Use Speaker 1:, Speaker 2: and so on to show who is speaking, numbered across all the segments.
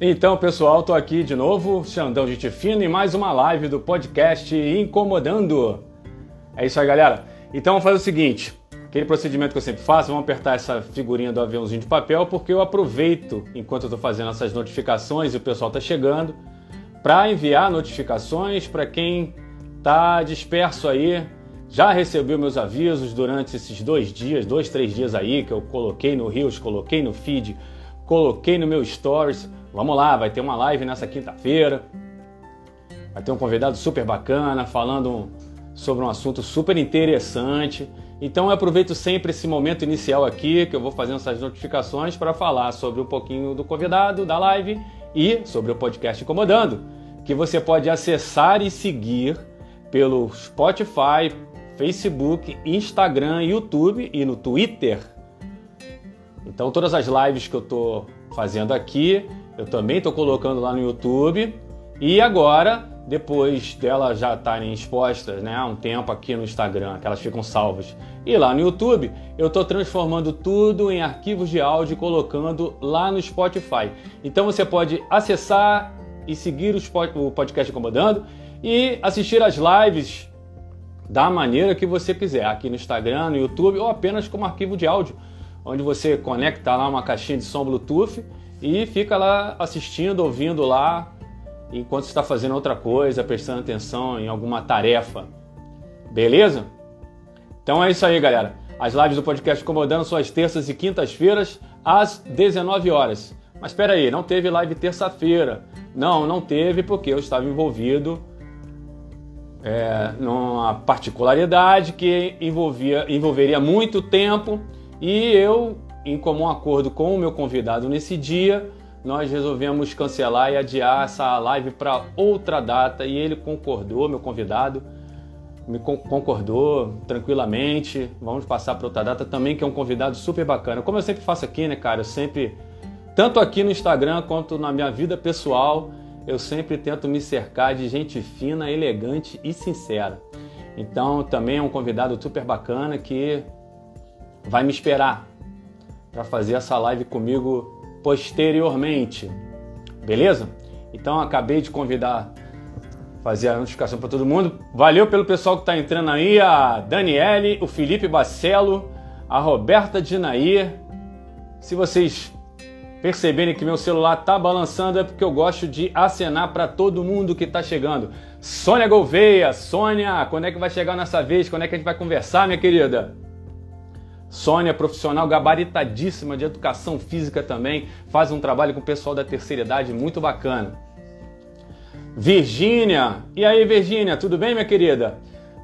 Speaker 1: Então, pessoal, tô aqui de novo, Xandão Gente Fino, e mais uma live do podcast Incomodando. É isso aí, galera. Então, vamos fazer o seguinte: aquele procedimento que eu sempre faço, vamos apertar essa figurinha do aviãozinho de papel, porque eu aproveito enquanto eu tô fazendo essas notificações e o pessoal tá chegando, para enviar notificações para quem tá disperso aí. Já recebeu meus avisos durante esses dois dias, dois, três dias aí, que eu coloquei no Rios, coloquei no feed, coloquei no meu stories Vamos lá, vai ter uma live nessa quinta-feira. Vai ter um convidado super bacana falando sobre um assunto super interessante. Então eu aproveito sempre esse momento inicial aqui, que eu vou fazendo essas notificações para falar sobre um pouquinho do convidado, da live e sobre o podcast Incomodando, que você pode acessar e seguir pelo Spotify, Facebook, Instagram, YouTube e no Twitter. Então todas as lives que eu estou fazendo aqui eu também estou colocando lá no YouTube. E agora, depois delas já estarem expostas né, há um tempo aqui no Instagram, que elas ficam salvas, e lá no YouTube, eu estou transformando tudo em arquivos de áudio e colocando lá no Spotify. Então você pode acessar e seguir o podcast Incomodando e assistir as lives da maneira que você quiser, aqui no Instagram, no YouTube ou apenas como arquivo de áudio, onde você conecta lá uma caixinha de som Bluetooth e fica lá assistindo, ouvindo lá, enquanto está fazendo outra coisa, prestando atenção em alguma tarefa. Beleza? Então é isso aí, galera. As lives do podcast Incomodando são às terças e quintas-feiras, às 19 horas. Mas espera aí, não teve live terça-feira. Não, não teve porque eu estava envolvido é, numa particularidade que envolvia, envolveria muito tempo e eu em comum acordo com o meu convidado nesse dia, nós resolvemos cancelar e adiar essa live para outra data e ele concordou, meu convidado me concordou tranquilamente. Vamos passar para outra data também, que é um convidado super bacana. Como eu sempre faço aqui, né, cara? Eu sempre, tanto aqui no Instagram quanto na minha vida pessoal, eu sempre tento me cercar de gente fina, elegante e sincera. Então, também é um convidado super bacana que vai me esperar para fazer essa live comigo posteriormente. Beleza? Então acabei de convidar fazer a notificação para todo mundo. Valeu pelo pessoal que está entrando aí, a Daniele, o Felipe Bacelo, a Roberta Dinaí. Se vocês perceberem que meu celular tá balançando é porque eu gosto de acenar para todo mundo que está chegando. Sônia Gouveia, Sônia, quando é que vai chegar nessa vez? Quando é que a gente vai conversar, minha querida? Sônia, profissional gabaritadíssima de educação física também, faz um trabalho com o pessoal da terceira idade muito bacana. Virgínia, e aí Virgínia, tudo bem minha querida?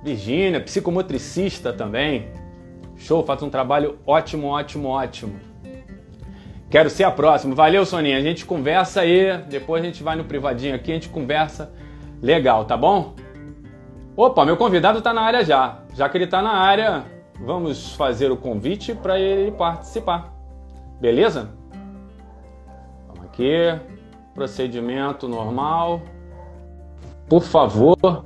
Speaker 1: Virgínia, psicomotricista também. Show, faz um trabalho ótimo, ótimo, ótimo. Quero ser a próxima. Valeu, Soninha. A gente conversa aí, depois a gente vai no privadinho aqui, a gente conversa legal, tá bom? Opa, meu convidado tá na área já. Já que ele tá na área, vamos fazer o convite para ele participar. Beleza? Vamos aqui. Procedimento normal. Por favor.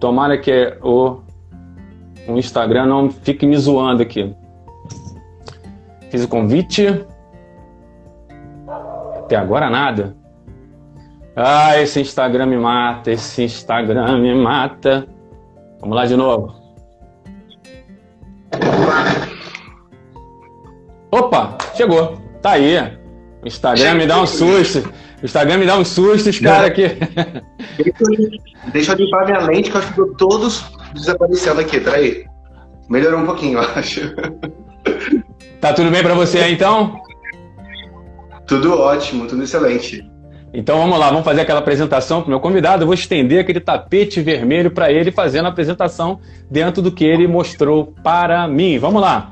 Speaker 1: Tomara que o, o Instagram não fique me zoando aqui. Fiz o convite. Até agora nada. Ah, esse Instagram me mata, esse Instagram me mata. Vamos lá de novo. Opa, chegou. Tá aí. O Instagram me dá um susto. O Instagram me dá um susto, os caras aqui.
Speaker 2: Deixa eu limpar minha lente, que eu acho que todos desaparecendo aqui. Peraí. Melhorou um pouquinho, eu acho.
Speaker 1: Tá tudo bem para você aí, então?
Speaker 2: Tudo ótimo, tudo excelente.
Speaker 1: Então vamos lá, vamos fazer aquela apresentação para o meu convidado. Eu vou estender aquele tapete vermelho para ele fazendo a apresentação dentro do que ele mostrou para mim. Vamos lá.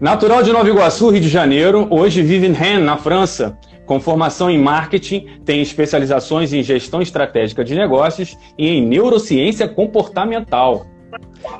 Speaker 1: Natural de Nova Iguaçu, Rio de Janeiro, hoje vive em Rennes, na França. Com formação em marketing, tem especializações em gestão estratégica de negócios e em neurociência comportamental.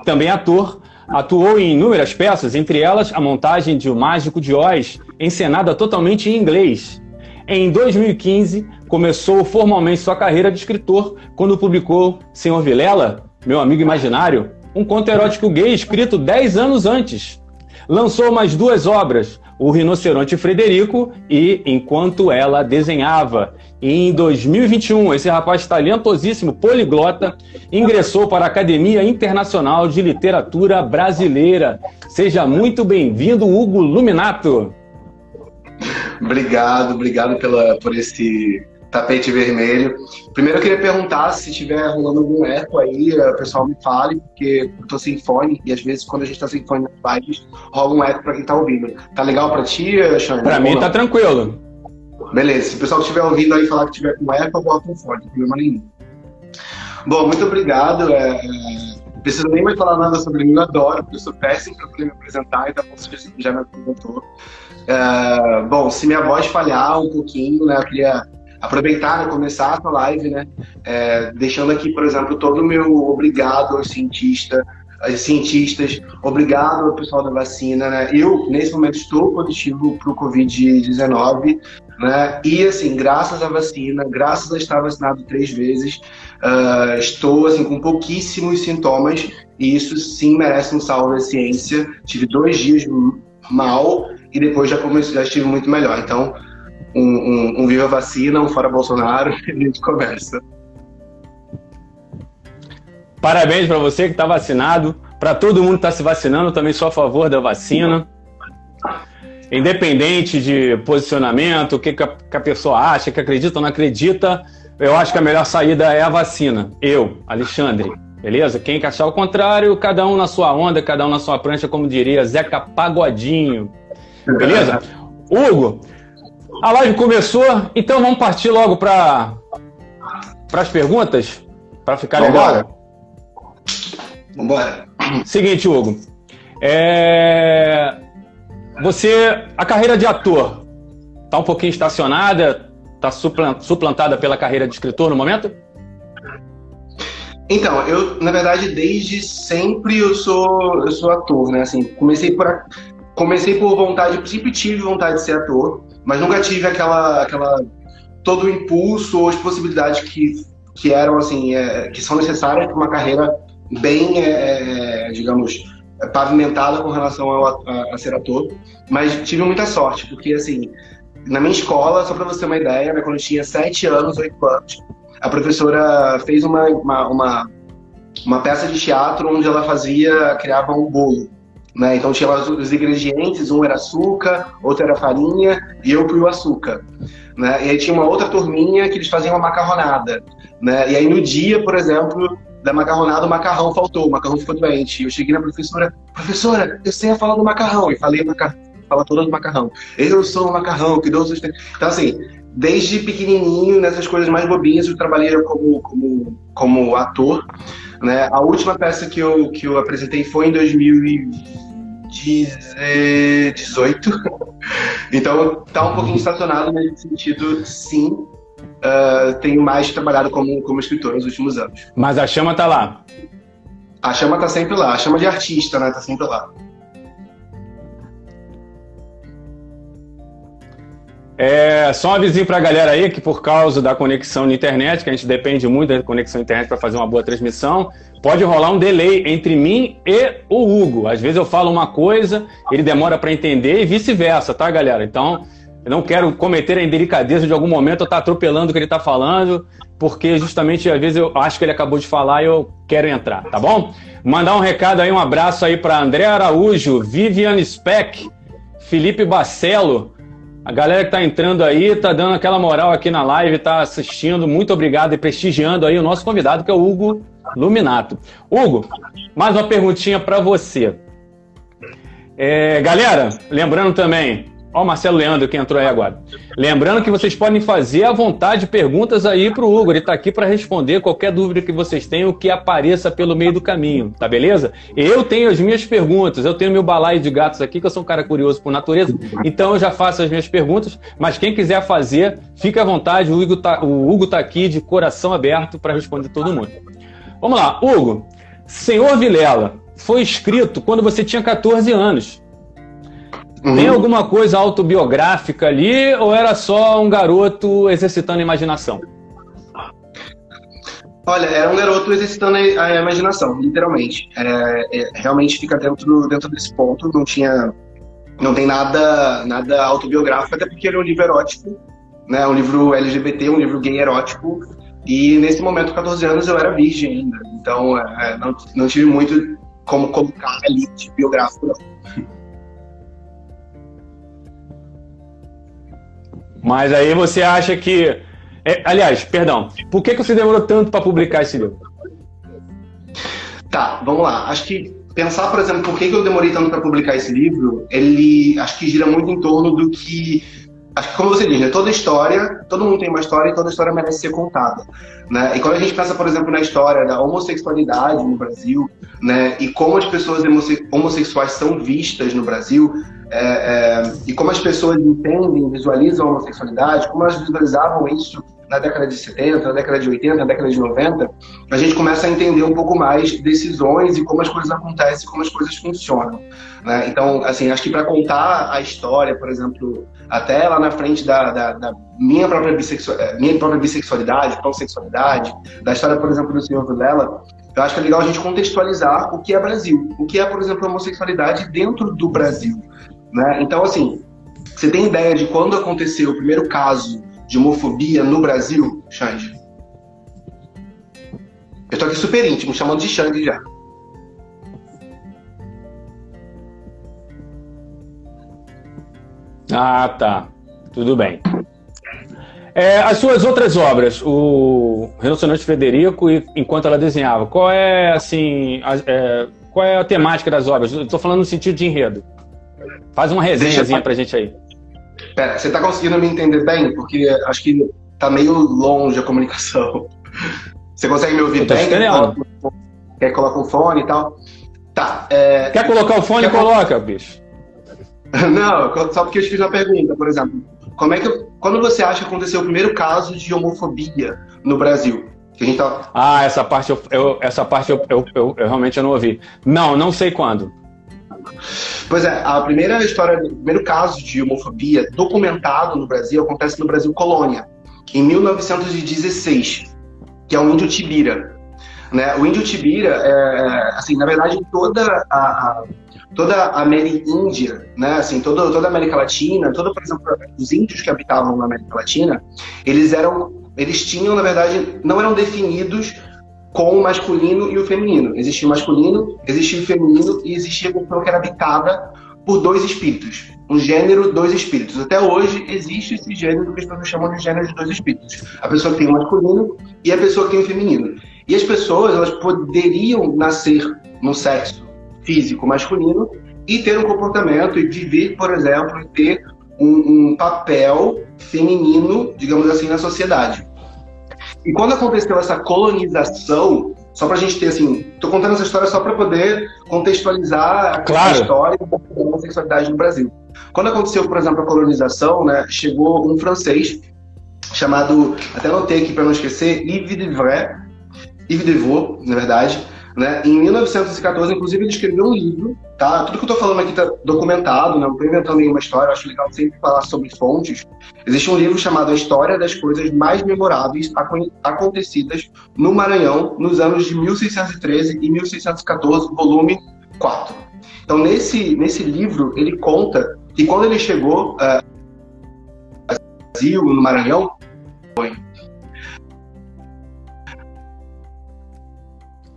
Speaker 1: Também ator, atuou em inúmeras peças, entre elas a montagem de O Mágico de Oz, encenada totalmente em inglês. Em 2015, começou formalmente sua carreira de escritor quando publicou Senhor Vilela, Meu Amigo Imaginário, um conto erótico gay escrito 10 anos antes. lançou mais duas obras, O Rinoceronte Frederico e Enquanto Ela Desenhava. Em 2021, esse rapaz talentosíssimo, poliglota, ingressou para a Academia Internacional de Literatura Brasileira. Seja muito bem-vindo, Hugo Luminato.
Speaker 2: Obrigado, obrigado pela, por esse tapete vermelho. Primeiro eu queria perguntar se estiver rolando algum eco aí, o pessoal me fale, porque eu tô sem fone e às vezes quando a gente tá sem fone nas lives, rola um eco pra quem tá ouvindo. Tá legal pra ti, Xande?
Speaker 1: Pra mim tá tranquilo.
Speaker 2: Beleza, se o pessoal estiver ouvindo aí falar que tiver com eco, eu boto um fone, não problema nenhum. Bom, muito obrigado. É, preciso nem mais falar nada sobre mim, eu adoro, porque eu sou péssimo para poder me apresentar, então você já me apresentou. É, bom, se minha voz falhar um pouquinho, né, eu queria aproveitar, né, começar essa live, né, é, deixando aqui, por exemplo, todo o meu obrigado aos cientistas, aos cientistas, obrigado ao pessoal da vacina, né, eu, nesse momento, estou positivo para o Covid-19, né, e, assim, graças à vacina, graças a estar vacinado três vezes, uh, estou, assim, com pouquíssimos sintomas, e isso, sim, merece um salve à ciência. Tive dois dias mal, e depois já, comecei, já estive muito melhor. Então, um, um, um Viva Vacina, um Fora Bolsonaro, e a gente conversa.
Speaker 1: Parabéns para você que está vacinado, para todo mundo que está se vacinando, também sou a favor da vacina. Independente de posicionamento, o que, que, a, que a pessoa acha, que acredita ou não acredita, eu acho que a melhor saída é a vacina. Eu, Alexandre, beleza? Quem que achar o contrário, cada um na sua onda, cada um na sua prancha, como diria Zeca Pagodinho. Beleza? Hugo, a live começou, então vamos partir logo para as perguntas, para ficar legal?
Speaker 2: Vambora.
Speaker 1: Seguinte, Hugo. É... Você, a carreira de ator, tá um pouquinho estacionada? Tá suplantada pela carreira de escritor no momento?
Speaker 2: Então, eu, na verdade, desde sempre eu sou, eu sou ator, né? Assim, comecei por, comecei por vontade, sempre tive vontade de ser ator mas nunca tive aquela, aquela todo o impulso ou as possibilidades que, que eram assim, é, que são necessárias para uma carreira bem, é, é, digamos, pavimentada com relação ao, a, a, ser ator. Mas tive muita sorte, porque assim, na minha escola, só para você ter uma ideia, né, quando eu tinha sete anos, oito anos, a professora fez uma, uma, uma, uma peça de teatro onde ela fazia, criava um bolo. Né? Então tinha os ingredientes, um era açúcar, outro era farinha e eu fui o açúcar. Né? E aí tinha uma outra turminha que eles faziam uma macarronada. Né? E aí no dia, por exemplo, da macarronada, o macarrão faltou, o macarrão ficou doente. Eu cheguei na professora, professora, eu sei a falar do macarrão. E falei fala toda do macarrão. Eu sou o macarrão, que Deus Então assim, desde pequenininho, nessas coisas mais bobinhas, eu trabalhei como, como, como ator. Né? A última peça que eu, que eu apresentei foi em 2020 18. então tá um pouquinho estacionado nesse sentido, sim. Uh, tenho mais trabalhado como, como escritor nos últimos anos.
Speaker 1: Mas a chama tá lá.
Speaker 2: A chama tá sempre lá, a chama de artista, né? Tá sempre lá.
Speaker 1: É, só um avisinho para a galera aí que por causa da conexão na internet, que a gente depende muito da conexão na internet para fazer uma boa transmissão, pode rolar um delay entre mim e o Hugo. Às vezes eu falo uma coisa, ele demora para entender e vice-versa, tá, galera? Então, eu não quero cometer a indelicadeza de algum momento eu estar tá atropelando o que ele está falando, porque justamente às vezes eu acho que ele acabou de falar e eu quero entrar, tá bom? Mandar um recado aí, um abraço aí para André Araújo, Viviane Speck, Felipe Bacelo, a galera que está entrando aí, está dando aquela moral aqui na live, está assistindo. Muito obrigado e prestigiando aí o nosso convidado, que é o Hugo Luminato. Hugo, mais uma perguntinha para você. É, galera, lembrando também, Ó, o Marcelo Leandro que entrou aí agora. Lembrando que vocês podem fazer à vontade perguntas aí para o Hugo. Ele está aqui para responder qualquer dúvida que vocês tenham que apareça pelo meio do caminho, tá beleza? Eu tenho as minhas perguntas, eu tenho meu balaio de gatos aqui, que eu sou um cara curioso por natureza, então eu já faço as minhas perguntas, mas quem quiser fazer, fique à vontade, o Hugo tá, Hugo tá aqui de coração aberto para responder todo mundo. Vamos lá, Hugo. Senhor Vilela foi escrito quando você tinha 14 anos. Uhum. Tem alguma coisa autobiográfica ali ou era só um garoto exercitando a imaginação?
Speaker 2: Olha, era um garoto exercitando a imaginação, literalmente. É, é, realmente fica dentro, dentro desse ponto, não tinha não tem nada, nada autobiográfico, até porque é um livro erótico, né? Um livro LGBT, um livro gay erótico. E nesse momento, 14 anos, eu era virgem ainda. Então, é, não, não tive muito como colocar ali de biográfico, não.
Speaker 1: Mas aí você acha que. É, aliás, perdão, por que, que você demorou tanto para publicar esse livro?
Speaker 2: Tá, vamos lá. Acho que pensar, por exemplo, por que, que eu demorei tanto para publicar esse livro, ele acho que gira muito em torno do que acho que como você diz, né, toda história, todo mundo tem uma história e toda história merece ser contada, né? E quando a gente pensa, por exemplo, na história da homossexualidade no Brasil, né, e como as pessoas homossexuais são vistas no Brasil, é, é, e como as pessoas entendem, visualizam a homossexualidade, como elas visualizavam isso na década de 70, na década de 80, na década de 90, a gente começa a entender um pouco mais decisões e como as coisas acontecem, como as coisas funcionam. Né? Então, assim, acho que para contar a história, por exemplo, até lá na frente da, da, da minha, própria eh, minha própria bissexualidade, pansexualidade, da história, por exemplo, do senhor Vilela, eu acho que é legal a gente contextualizar o que é Brasil, o que é, por exemplo, a homossexualidade dentro do Brasil. Né? Então, assim, você tem ideia de quando aconteceu o primeiro caso de homofobia no Brasil, Xande? Eu tô aqui super íntimo, chamando de Xande já.
Speaker 1: Ah, tá. Tudo bem. É, as suas outras obras, o Rinoceronte Frederico e Enquanto Ela Desenhava, qual é, assim, a, é, qual é a temática das obras? Estou falando no sentido de enredo. Faz uma resenhazinha pra gente aí.
Speaker 2: Pera, você tá conseguindo me entender bem? Porque acho que tá meio longe a comunicação. Você consegue me ouvir bem? Quer colocar o fone e tal?
Speaker 1: Tá. É... Quer colocar o fone? Quer Coloca, bicho.
Speaker 2: Não, só porque eu te fiz uma pergunta, por exemplo. Como é que, quando você acha que aconteceu o primeiro caso de homofobia no Brasil?
Speaker 1: Tá... Ah, essa parte, eu, eu essa parte eu, eu, eu, eu realmente não ouvi. Não, não sei quando.
Speaker 2: Pois é, a primeira história, o primeiro caso de homofobia documentado no Brasil acontece no Brasil Colônia, em 1916, que é o índio Tibira. Né? O índio Tibira, é, é assim, na verdade, toda a, a toda a Améríndia, né, assim, toda, toda a América Latina, toda, por exemplo, os índios que habitavam na América Latina, eles eram, eles tinham, na verdade, não eram definidos com o masculino e o feminino. Existia o masculino, existia o feminino e existia a pessoa que era habitada por dois espíritos. Um gênero, dois espíritos. Até hoje existe esse gênero que as pessoas chamam de gênero de dois espíritos. A pessoa que tem o masculino e a pessoa que tem o feminino. E as pessoas, elas poderiam nascer no sexo físico masculino e ter um comportamento e viver, por exemplo, e ter um, um papel feminino, digamos assim, na sociedade. E quando aconteceu essa colonização, só para a gente ter assim, estou contando essa história só para poder contextualizar
Speaker 1: claro.
Speaker 2: a história da homossexualidade no Brasil. Quando aconteceu, por exemplo, a colonização, né, chegou um francês chamado, até anotei aqui para não esquecer, Yves de Vray, Yves de Vaux, na verdade, né? Em 1914, inclusive, ele escreveu um livro, tá? Tudo que eu estou falando aqui está documentado, não estou inventando nenhuma história, acho legal sempre falar sobre fontes. Existe um livro chamado A História das Coisas Mais Memoráveis Acontecidas no Maranhão nos anos de 1613 e 1614, volume 4. Então, nesse, nesse livro, ele conta que quando ele chegou uh, no Brasil, no Maranhão, foi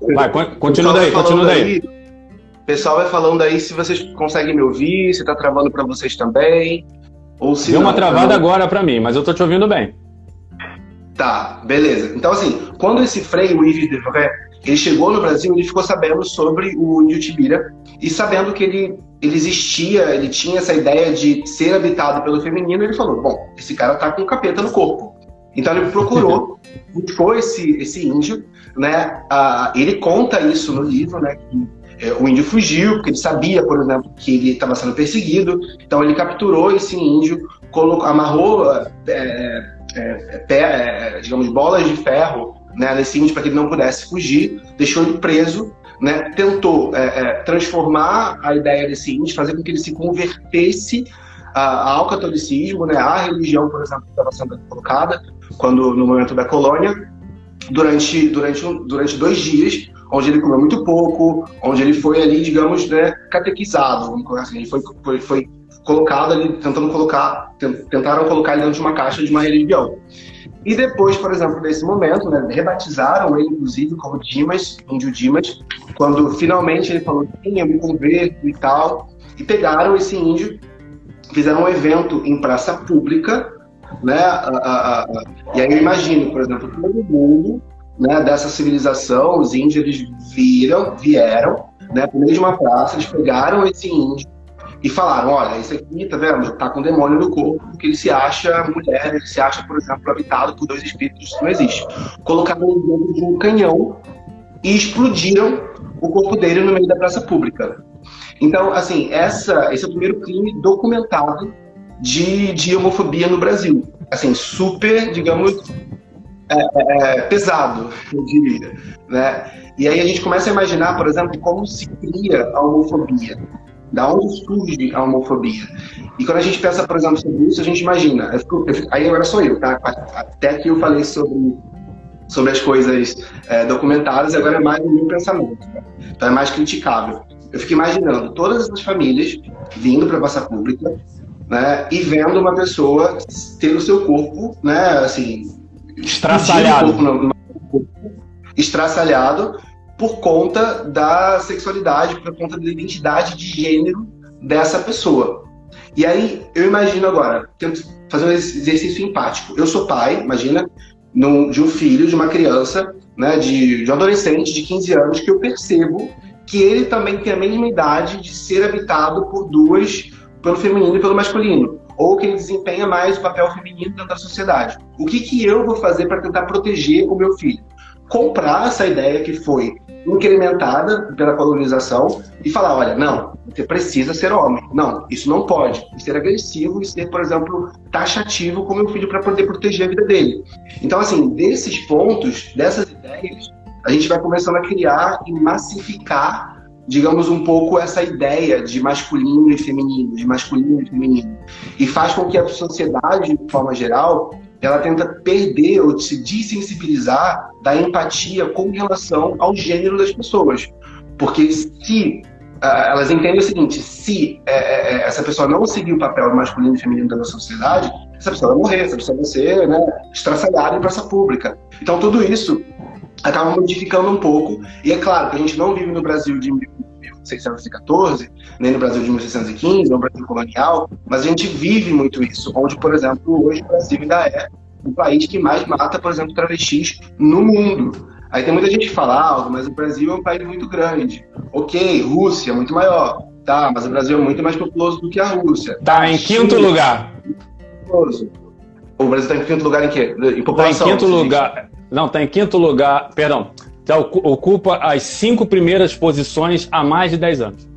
Speaker 1: Vai, continua daí, continua daí.
Speaker 2: O pessoal vai falando aí se vocês conseguem me ouvir, se tá travando para vocês também. Ou se
Speaker 1: Deu uma travada não... agora para mim, mas eu tô te ouvindo bem.
Speaker 2: Tá, beleza. Então, assim, quando esse Frei, o Yves de Vrai, ele chegou no Brasil, ele ficou sabendo sobre o índio Tibira e sabendo que ele, ele existia, ele tinha essa ideia de ser habitado pelo feminino, ele falou: bom, esse cara tá com capeta no corpo. Então ele procurou, buscou esse, esse índio, né? Ah, ele conta isso no livro, né? Que é, o índio fugiu, porque ele sabia, por exemplo, que ele estava sendo perseguido. Então ele capturou esse índio, colocou, amarrou, é, é, é, digamos, bolas de ferro né, nesse índio para que ele não pudesse fugir, deixou ele preso, né, tentou é, é, transformar a ideia desse índio, fazer com que ele se convertesse ao catolicismo, né, à religião, por exemplo, que estava sendo colocada, quando no momento da colônia, durante, durante, durante dois dias, onde ele comeu muito pouco, onde ele foi ali, digamos, né, catequizado, assim. Ele foi, foi, foi colocado ali, tentando colocar, tentaram colocar ele dentro de uma caixa de uma religião. E depois, por exemplo, nesse momento, né, rebatizaram ele, inclusive, como Dimas, índio Dimas, quando finalmente ele falou, sim, eu me converto e tal, e pegaram esse índio, fizeram um evento em praça pública, né, e aí eu imagino, por exemplo, todo mundo né, dessa civilização, os índios, eles viram, vieram, né, por meio de uma praça, eles pegaram esse índio, e falaram, olha, esse aqui, tá vendo, tá com demônio no corpo, porque ele se acha mulher, ele se acha, por exemplo, habitado por dois espíritos, isso não existe. Colocaram ele dentro de um canhão e explodiram o corpo dele no meio da praça pública. Então, assim, essa, esse é o primeiro crime documentado de, de homofobia no Brasil. Assim, super, digamos, é, é, é pesado, eu diria. Né? E aí a gente começa a imaginar, por exemplo, como se cria a homofobia. Da onde surge a homofobia? E quando a gente pensa, por exemplo, sobre isso, a gente imagina. Eu fico, eu fico, aí agora sou eu, tá? Até que eu falei sobre, sobre as coisas é, documentadas, agora é mais o meu pensamento. Tá? Então é mais criticável. Eu fico imaginando todas essas famílias vindo para a praça pública né, e vendo uma pessoa ter o seu corpo, né, assim,
Speaker 1: estraçalhado,
Speaker 2: um no, no, estraçalhado por conta da sexualidade, por conta da identidade de gênero dessa pessoa. E aí, eu imagino agora, tento fazer um exercício empático. Eu sou pai, imagina, de um filho, de uma criança, né, de, de um adolescente de 15 anos, que eu percebo que ele também tem a mesma idade de ser habitado por duas, pelo feminino e pelo masculino. Ou que ele desempenha mais o papel feminino dentro da sociedade. O que, que eu vou fazer para tentar proteger o meu filho? Comprar essa ideia que foi incrementada pela colonização e falar, olha, não, você precisa ser homem. Não, isso não pode. E ser agressivo e ser, por exemplo, taxativo com meu filho para poder proteger a vida dele. Então, assim, desses pontos, dessas ideias, a gente vai começando a criar e massificar digamos, um pouco essa ideia de masculino e feminino, de masculino e feminino. E faz com que a sociedade, de forma geral, ela tenta perder ou se desensibilizar da empatia com relação ao gênero das pessoas. Porque se uh, elas entendem o seguinte, se uh, uh, essa pessoa não seguir o papel masculino e feminino da nossa sociedade, essa pessoa vai morrer, essa pessoa vai ser né, estraçalhada em praça pública. Então tudo isso acaba modificando um pouco. E é claro que a gente não vive no Brasil de 1614, nem no Brasil de 1615, no Brasil colonial, mas a gente vive muito isso, onde, por exemplo, hoje o Brasil ainda é o país que mais mata, por exemplo, travestis no mundo. Aí tem muita gente que fala, ah, mas o Brasil é um país muito grande. Ok, Rússia, muito maior. Tá, mas o Brasil é muito mais populoso do que a Rússia.
Speaker 1: Tá em quinto China, lugar.
Speaker 2: O Brasil está em quinto lugar em quê? Em
Speaker 1: população. Tá em quinto lugar. Não, está em quinto lugar. Perdão. Tá, ocupa as cinco primeiras posições há mais de 10 anos.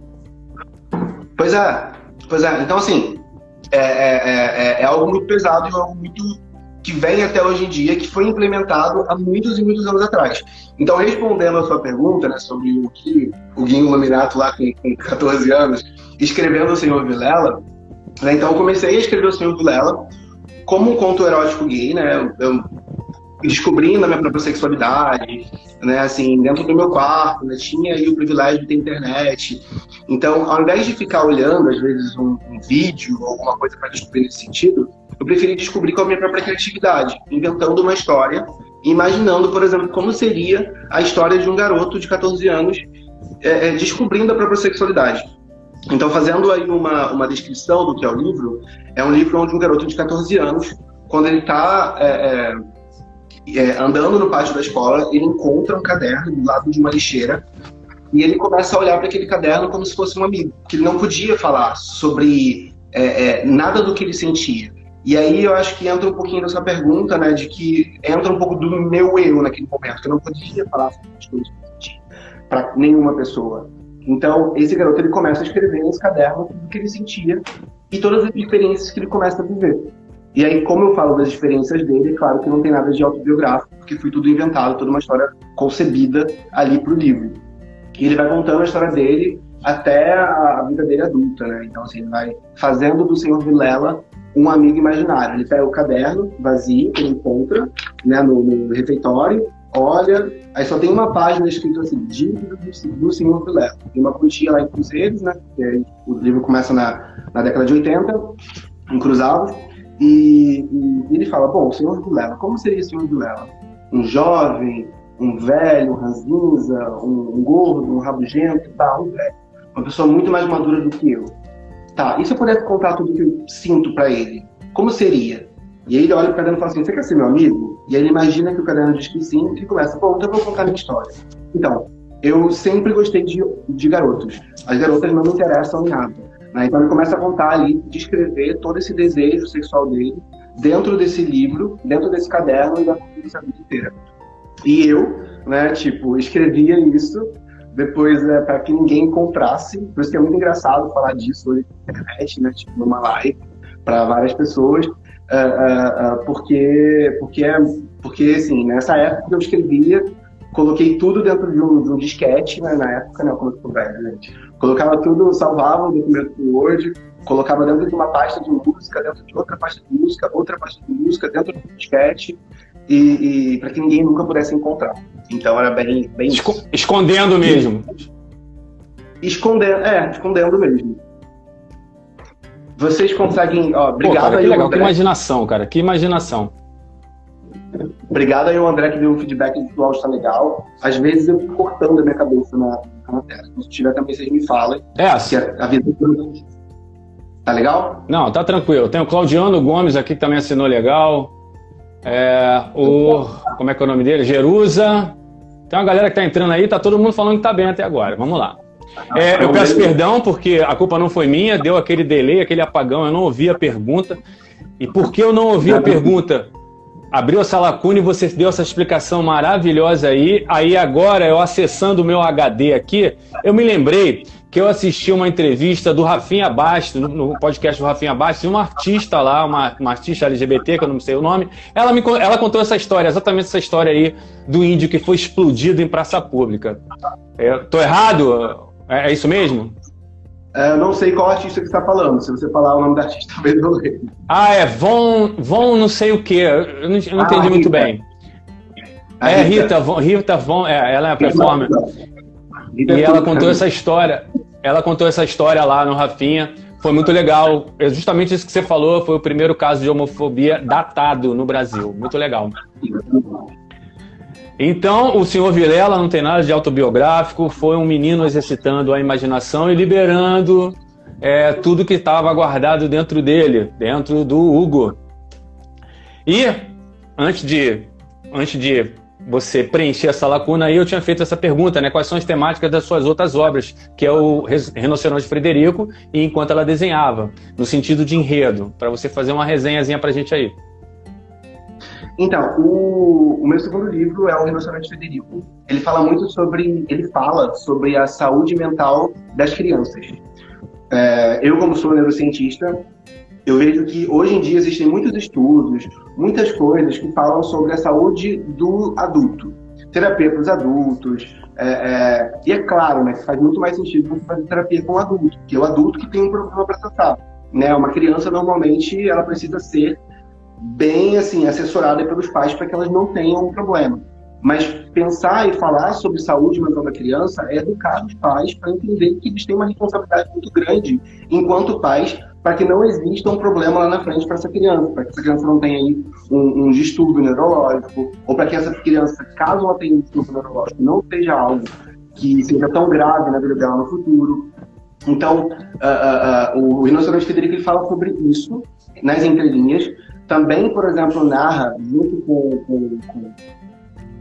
Speaker 2: Pois é. Pois é. Então, assim, é, é, é, é algo muito pesado e algo muito que vem até hoje em dia, que foi implementado há muitos e muitos anos atrás. Então, respondendo a sua pergunta né, sobre o que o Guinho Luminato, lá com, com 14 anos, escrevendo o Senhor Vilela, né, então eu comecei a escrever o Senhor Vilela como um conto erótico gay, né? Eu, descobrindo a minha própria sexualidade, né, assim, dentro do meu quarto, né, tinha aí o privilégio de ter internet. Então, ao invés de ficar olhando, às vezes, um, um vídeo ou alguma coisa para descobrir nesse sentido, eu preferi descobrir com a minha própria criatividade, inventando uma história, imaginando, por exemplo, como seria a história de um garoto de 14 anos é, é, descobrindo a própria sexualidade. Então, fazendo aí uma, uma descrição do que é o livro, é um livro onde um garoto de 14 anos, quando ele está é, é, é, andando no pátio da escola, ele encontra um caderno do lado de uma lixeira e ele começa a olhar para aquele caderno como se fosse um amigo, que ele não podia falar sobre é, nada do que ele sentia. E aí eu acho que entra um pouquinho dessa pergunta, né, de que entra um pouco do meu eu naquele momento, que eu não podia falar sobre as coisas que eu sentia para nenhuma pessoa. Então, esse garoto ele começa a escrever nesse caderno tudo que ele sentia e todas as experiências que ele começa a viver. E aí, como eu falo das experiências dele, é claro que não tem nada de autobiográfico, porque foi tudo inventado, toda uma história concebida ali para o livro. E ele vai contando a história dele até a vida dele adulta, né? Então, assim, ele vai fazendo do Senhor Vilela um amigo imaginário. Ele pega o caderno vazio que ele encontra né, no, no refeitório olha, aí só tem uma página escrita assim, Dívida do Senhor Vilela. Tem uma quantia lá em cruzeiros, né? o livro começa na, na década de 80, em Cruzados, e, e, ele fala, bom, o Senhor Vilela, como seria o Senhor Vilela? Um jovem, um velho, um ranzinza, um, um gordo, um rabugento, tá, um velho. Uma pessoa muito mais madura do que eu. Tá, e se eu pudesse contar tudo que eu sinto para ele? Como seria? E aí ele olha pro caderno e fala assim, você quer ser meu amigo? E aí ele imagina que o caderno diz que sim, e começa, bom, então eu vou contar minha história. Então, eu sempre gostei de, de garotos. As garotas não me interessam em nada. Né? Então ele começa a contar ali, descrever todo esse desejo sexual dele dentro desse livro, dentro desse caderno e da vida inteira. E eu, né, tipo, escrevia isso depois é, para que ninguém comprasse. Por isso que é muito engraçado falar disso hoje na internet, né, tipo, numa live para várias pessoas, uh, uh, uh, porque porque é porque assim nessa época eu escrevia coloquei tudo dentro de um, de um disquete, né, na época, né, como eu velho, gente. Colocava tudo, salvava o documento do Word, colocava dentro de uma pasta de música, dentro de outra pasta de música, outra pasta de música, dentro do disquete, e, e para que ninguém nunca pudesse encontrar. Então era bem, bem
Speaker 1: Esco escondendo mesmo.
Speaker 2: Escondendo, é, escondendo mesmo. Vocês conseguem, ó, obrigado Pô,
Speaker 1: cara,
Speaker 2: que
Speaker 1: aí, legal, que imaginação, cara, que imaginação.
Speaker 2: Obrigado aí o André que deu o feedback de que o áudio está legal. Às vezes eu fico cortando a minha cabeça na, na tela. Se tiver também, vocês me falem.
Speaker 1: É.
Speaker 2: Que a, a vida Tá legal?
Speaker 1: Não, tá tranquilo. Tem o Claudiano Gomes aqui que também assinou legal. É, o. Como é que é o nome dele? Jerusa. Tem uma galera que tá entrando aí, tá todo mundo falando que tá bem até agora. Vamos lá. É, eu peço perdão porque a culpa não foi minha, deu aquele delay, aquele apagão, eu não ouvi a pergunta. E por que eu não ouvi a pergunta? Abriu essa lacuna e você deu essa explicação maravilhosa aí. Aí agora, eu acessando o meu HD aqui, eu me lembrei que eu assisti uma entrevista do Rafinha Bastos, no podcast do Rafinha Bastos, uma artista lá, uma, uma, artista LGBT, que eu não sei o nome, ela, me, ela contou essa história, exatamente essa história aí do índio que foi explodido em praça pública. É, tô errado? É, é isso mesmo?
Speaker 2: É, eu não sei qual artista que você está falando. Se você falar o nome da artista, talvez eu lembre.
Speaker 1: Ah, é Von, Von não sei o quê. Eu não, eu não ah, entendi muito bem. A é Rita, Rita Von, Rita Von, é, ela é a performer. E ela contou essa história. Ela contou essa história lá no Rafinha. Foi muito legal. É justamente isso que você falou. Foi o primeiro caso de homofobia datado no Brasil. Muito legal. Então, o senhor Vilela não tem nada de autobiográfico, foi um menino exercitando a imaginação e liberando é, tudo que estava guardado dentro dele, dentro do Hugo. E, antes de, antes de você preencher essa lacuna aí, eu tinha feito essa pergunta, né? Quais são as temáticas das suas outras obras, que é o Rinoceronte Frederico e Enquanto Ela Desenhava, no sentido de enredo, para você fazer uma resenhazinha para a gente aí.
Speaker 2: Então, o, o, meu segundo livro é o Rinoceronte Federico. Ele fala muito sobre, ele fala sobre a saúde mental das crianças. É, eu, como sou neurocientista, eu vejo que hoje em dia existem muitos estudos, muitas coisas que falam sobre a saúde do adulto. Terapia para os adultos. É, é, e é claro né, que faz muito mais sentido você fazer terapia com o adulto, que é o adulto que tem um problema para tratar. Né? Uma criança, normalmente, ela precisa ser bem assim assessorada pelos pais para que elas não tenham um problema. Mas pensar e falar sobre saúde mental da criança é educar os pais para entender que eles têm uma responsabilidade muito grande enquanto pais para que não exista um problema lá na frente para essa criança, para que essa criança não tenha aí um, um distúrbio neurológico, ou para que essa criança, caso ela tenha um distúrbio neurológico, não seja algo que seja tão grave na vida dela no futuro. Então, uh, uh, uh, o Rinoceronte Federico ele fala sobre isso nas entrelinhas, também, por exemplo, narra, junto com, com, com,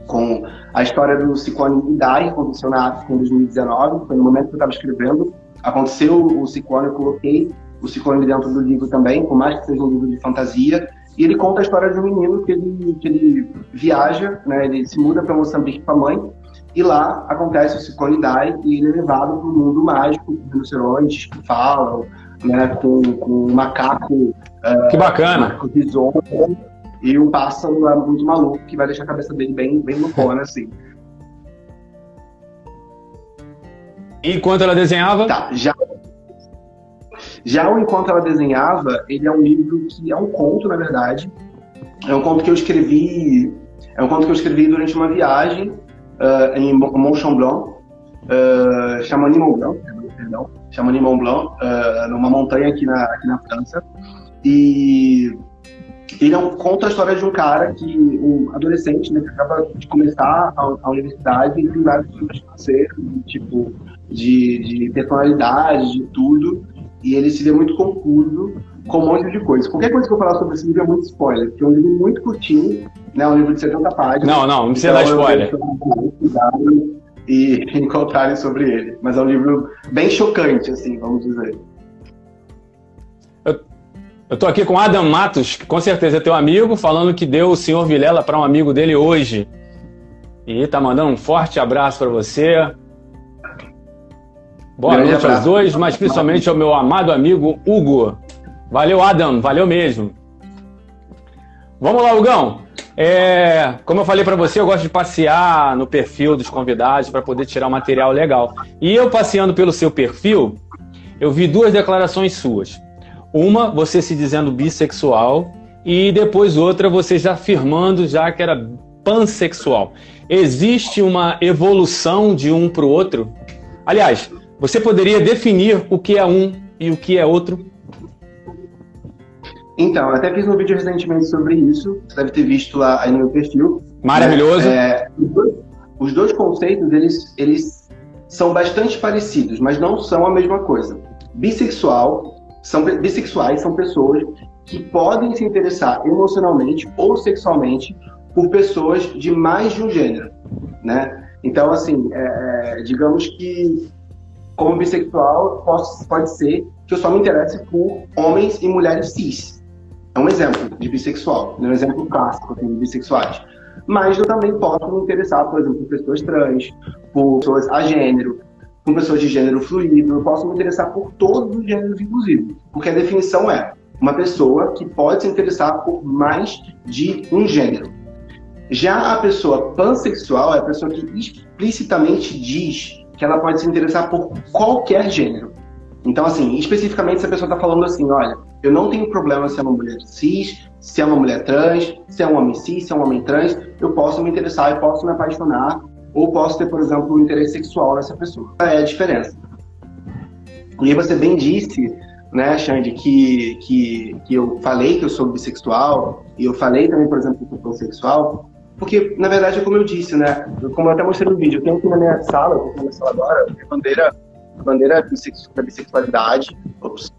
Speaker 2: com a história do ciclone Idai, que aconteceu na África em 2019, foi no momento que eu estava escrevendo. Aconteceu o ciclone, eu coloquei o ciclone dentro do livro também, por mais que seja um livro de fantasia. E ele conta a história de um menino que ele, que ele viaja, né, ele se muda para Moçambique com a mãe, e lá acontece o ciclone Idai, e ele é levado para o mundo mágico, com rinocerontes que falam, né, com, com um macaco.
Speaker 1: Que bacana!
Speaker 2: E um pássaro muito maluco que vai deixar a cabeça dele bem, bem loucona, assim.
Speaker 1: E enquanto ela desenhava?
Speaker 2: Tá, já. Já o Enquanto Ela Desenhava, ele é um livro que é um conto, na verdade. É um conto que eu escrevi É um conto que eu escrevi durante uma viagem uh, em Mont Tremblant, uh, Chamonix Mont Blanc, perdão, Chamonix Mont Blanc, uh, numa montanha aqui na, aqui na França. E ele é um, conta a história de um cara que, um adolescente, né, que acaba de começar a, a universidade e tem vários problemas financeiros, tipo, de, de personalidade, de tudo, e ele se vê muito confuso com um monte de coisa. Qualquer coisa que eu falar sobre esse livro é muito spoiler, porque é um livro muito curtinho, né, um livro de 70 páginas.
Speaker 1: Não, não, não precisa então, dar spoiler.
Speaker 2: E encontrarem sobre ele. Mas é um livro bem chocante, assim, vamos dizer.
Speaker 1: Eu tô aqui com Adam Matos, que com certeza é teu amigo, falando que deu o senhor Vilela para um amigo dele hoje. E tá mandando um forte abraço para você. Boa Grande noite aos dois, mas principalmente ao meu amado amigo Hugo. Valeu, Adam, valeu mesmo. Vamos lá, Hugão. É, como eu falei para você, eu gosto de passear no perfil dos convidados para poder tirar um material legal. E eu passeando pelo seu perfil, eu vi duas declarações suas. Uma, você se dizendo bissexual, e depois outra, você já afirmando já que era pansexual. Existe uma evolução de um para o outro? Aliás, você poderia definir o que é um e o que é outro?
Speaker 2: Então, eu até fiz um vídeo recentemente sobre isso, você deve ter visto lá aí no meu perfil.
Speaker 1: Maravilhoso. É,
Speaker 2: os, dois, os, dois, conceitos, eles, eles são bastante parecidos, mas não são a mesma coisa. Bissexual são bissexuais são pessoas que podem se interessar emocionalmente ou sexualmente por pessoas de mais de um gênero, né? Então, assim, é, é, digamos que como bissexual posso, pode ser que eu só me interesse por homens e mulheres cis. É um exemplo de bissexual, é um exemplo clássico de bissexuais. Mas eu também posso me interessar, por exemplo, por pessoas trans, por pessoas a gênero, com pessoas de gênero fluido, eu posso me interessar por todos os gêneros, inclusive. Porque a definição é uma pessoa que pode se interessar por mais de um gênero. Já a pessoa pansexual é a pessoa que explicitamente diz que ela pode se interessar por qualquer gênero. Então, assim, especificamente se a pessoa está falando assim, olha, eu não tenho problema se é uma mulher cis, se é uma mulher trans, se é um homem cis, se é um homem trans, eu posso me interessar, eu posso me apaixonar ou posso ter, por exemplo, um interesse sexual nessa pessoa. É a diferença. E aí você bem disse, né, Xande, que, que, que eu falei que eu sou bissexual, e eu falei também, por exemplo, que eu sou sexual, porque, na verdade, é como eu disse, né, como eu até mostrei no vídeo, eu tenho aqui na minha sala, eu na sala agora, a bandeira, a bandeira da bissexualidade, ops,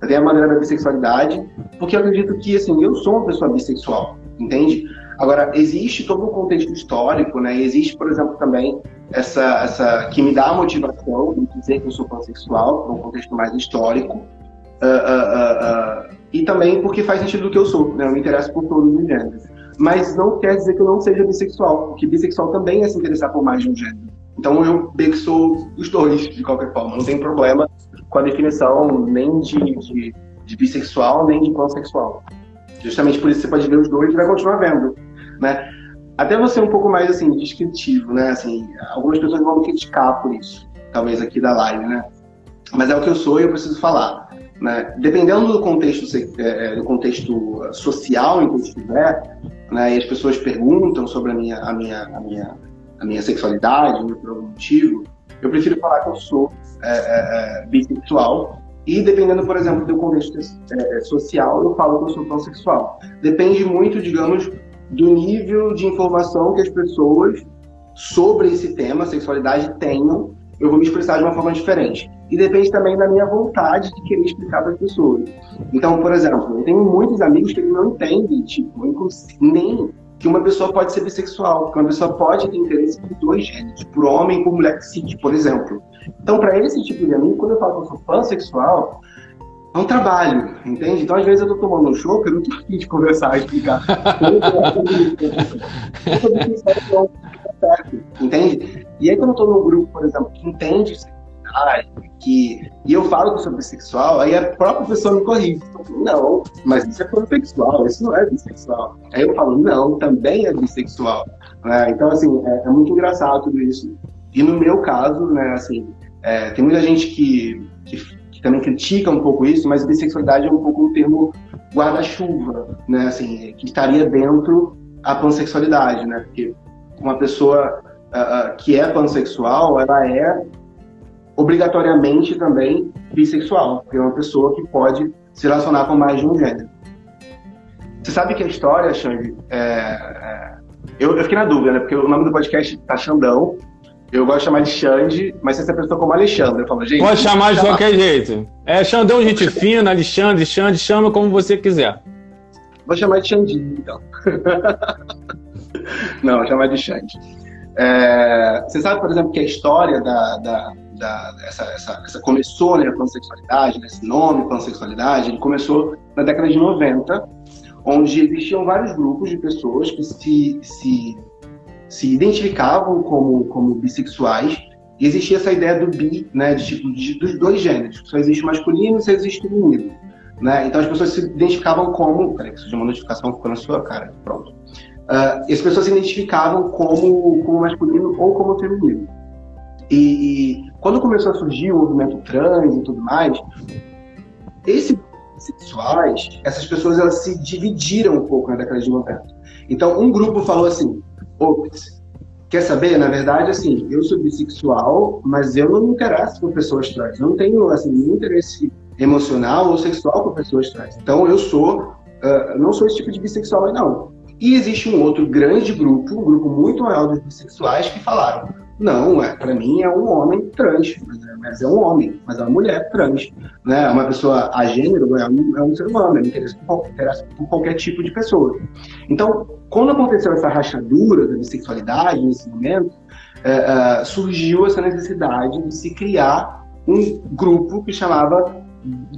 Speaker 2: eu tenho a bandeira da bissexualidade, porque eu acredito que, assim, eu sou uma pessoa bissexual, entende? Agora, existe todo um contexto histórico, né? Existe, por exemplo, também essa, essa que me dá a motivação de dizer que eu sou pansexual, um contexto mais histórico, uh, uh, uh, e também porque faz sentido do que eu sou, né? Eu me interesso por todos os gêneros. Mas não quer dizer que eu não seja bissexual, porque bissexual também é se interessar por mais de um gênero. Então eu meio que sou os dois, de qualquer forma. Não tem problema com a definição nem de, de, de bissexual, nem de pansexual. Justamente por isso você pode ver os dois e vai continuar vendo né? Até você um pouco mais assim descritivo, né? Assim, algumas pessoas vão me criticar por isso, talvez aqui da live, né? Mas é o que eu sou e eu preciso falar, né? Dependendo do contexto é, é, do contexto social em que eu estiver, né? E as pessoas perguntam sobre a minha a minha a minha a minha sexualidade, por algum motivo, eu prefiro falar que eu sou é, é, é bissexual e dependendo, por exemplo, do contexto é, social, eu falo que eu sou pansexual. Depende muito, digamos, do nível de informação que as pessoas sobre esse tema, sexualidade, tenham, eu vou me expressar de uma forma diferente. E depende também da minha vontade de querer explicar para as pessoas. Então, por exemplo, eu tenho muitos amigos que não entendem, tipo, nem que uma pessoa pode ser bissexual, que uma pessoa pode ter interesse por dois gêneros, por homem e por mulher cis, por exemplo. Então, para esse tipo de amigo, quando eu falo que eu sou pansexual, é um trabalho, entende? Então, às vezes, eu tô tomando um chopp, eu não tô afim de conversar, explicar. entende? E aí, quando eu tô num grupo, por exemplo, que entende que e eu falo que eu sou bissexual, aí a própria pessoa me corrige. Não, mas isso é pansexual, isso não é bissexual. Aí eu falo, não, também é bissexual. É, então, assim, é, é, muito engraçado tudo isso. E no meu caso, né, assim, é, tem muita gente que, que também critica um pouco isso, mas bissexualidade é um pouco um termo guarda-chuva, né? Assim, que estaria dentro a pansexualidade, né? Porque uma pessoa uh, que é pansexual, ela é obrigatoriamente também bissexual, porque é uma pessoa que pode se relacionar com mais de um gênero. Você sabe que a história, Xande, é, é, eu, eu, fiquei na dúvida, né? Porque o nome do podcast tá Xandão. Eu gosto de chamar de Xande, mas você se apresentou como Alexandre. Eu falo, gente.
Speaker 1: Pode chamar de qualquer jeito. É Xandão, gente fina, Alexandre, Xande, chama como você quiser.
Speaker 2: Vou chamar de Xandinho, então. Não, vou chamar de Xande. É, você sabe, por exemplo, que a história da, da, da essa, essa, essa, começou, né, a pansexualidade, né, esse nome pansexualidade, ele começou na década de 90, onde existiam vários grupos de pessoas que se, se, se identificavam como, como bissexuais e existia essa ideia do bi, né, de, tipo, de, dos dois gêneros, só existe masculino e só existe feminino. Né? Então as pessoas se identificavam como. Peraí, que surgiu uma notificação ficou na sua cara. Pronto. Uh, as pessoas se identificavam como, como masculino ou como feminino. E quando começou a surgir o movimento trans e tudo mais, esses sexuais, essas pessoas elas se dividiram um pouco na década de 90. Então, um grupo falou assim: ops, quer saber? Na verdade, assim, eu sou bissexual, mas eu não me interesso por pessoas trans. Não tenho assim, nenhum interesse emocional ou sexual por pessoas trans. Então, eu sou, uh, não sou esse tipo de bissexual, não. E existe um outro grande grupo, um grupo muito maior de bissexuais, que falaram: não, é, para mim é um homem trans, mas é um homem, mas é uma mulher trans. Né? É uma pessoa a gênero, é um, é um ser humano, ele interessa por, interessa por qualquer tipo de pessoa. Então, quando aconteceu essa rachadura da bissexualidade nesse momento, é, é, surgiu essa necessidade de se criar um grupo que chamava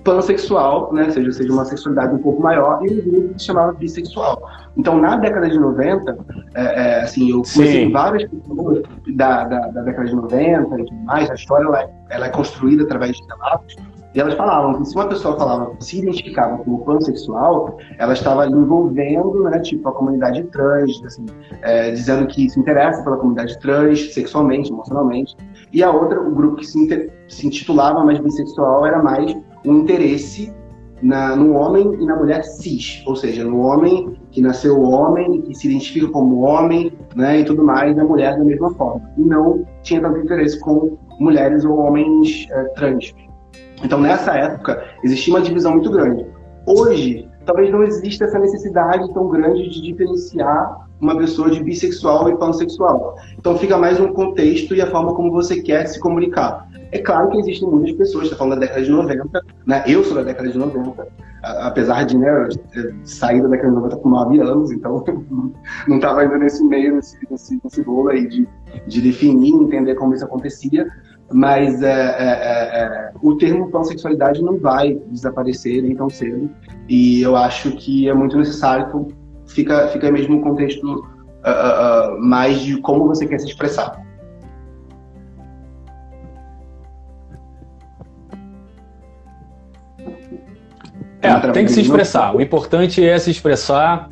Speaker 2: pansexual, né, seja, seja uma sexualidade um pouco maior, e um grupo que se chamava bissexual. Então, na década de 90, é, é, assim, eu conheci várias pessoas da, da, da, década de 90 e tudo mais, a história ela é, ela é construída através de relatos, e elas falavam que se uma pessoa falava, se identificava como pansexual, ela estava envolvendo, né, tipo, a comunidade trans, assim, é, dizendo que se interessa pela comunidade trans, sexualmente, emocionalmente. E a outra, o grupo que se, se intitulava mais bissexual, era mais um interesse na, no homem e na mulher cis, ou seja, no homem que nasceu homem, que se identifica como homem, né, e tudo mais, na mulher da mesma forma. E não tinha tanto interesse com mulheres ou homens é, trans. Então, nessa época, existia uma divisão muito grande. Hoje, talvez não exista essa necessidade tão grande de diferenciar uma pessoa de bissexual e pansexual. Então, fica mais um contexto e a forma como você quer se comunicar. É claro que existem muitas pessoas, está falando da década de 90, né? Eu sou da década de 90, apesar de né, sair da década de 90 com 9 anos, então não estava ainda nesse meio, nesse, nesse, nesse bolo aí de, de definir, entender como isso acontecia, mas é, é, é, é, o termo pansexualidade não vai desaparecer nem tão cedo e eu acho que é muito necessário fica fica mesmo um contexto uh, uh, mais de como você quer se expressar
Speaker 1: é, tem que se expressar. O importante é se expressar,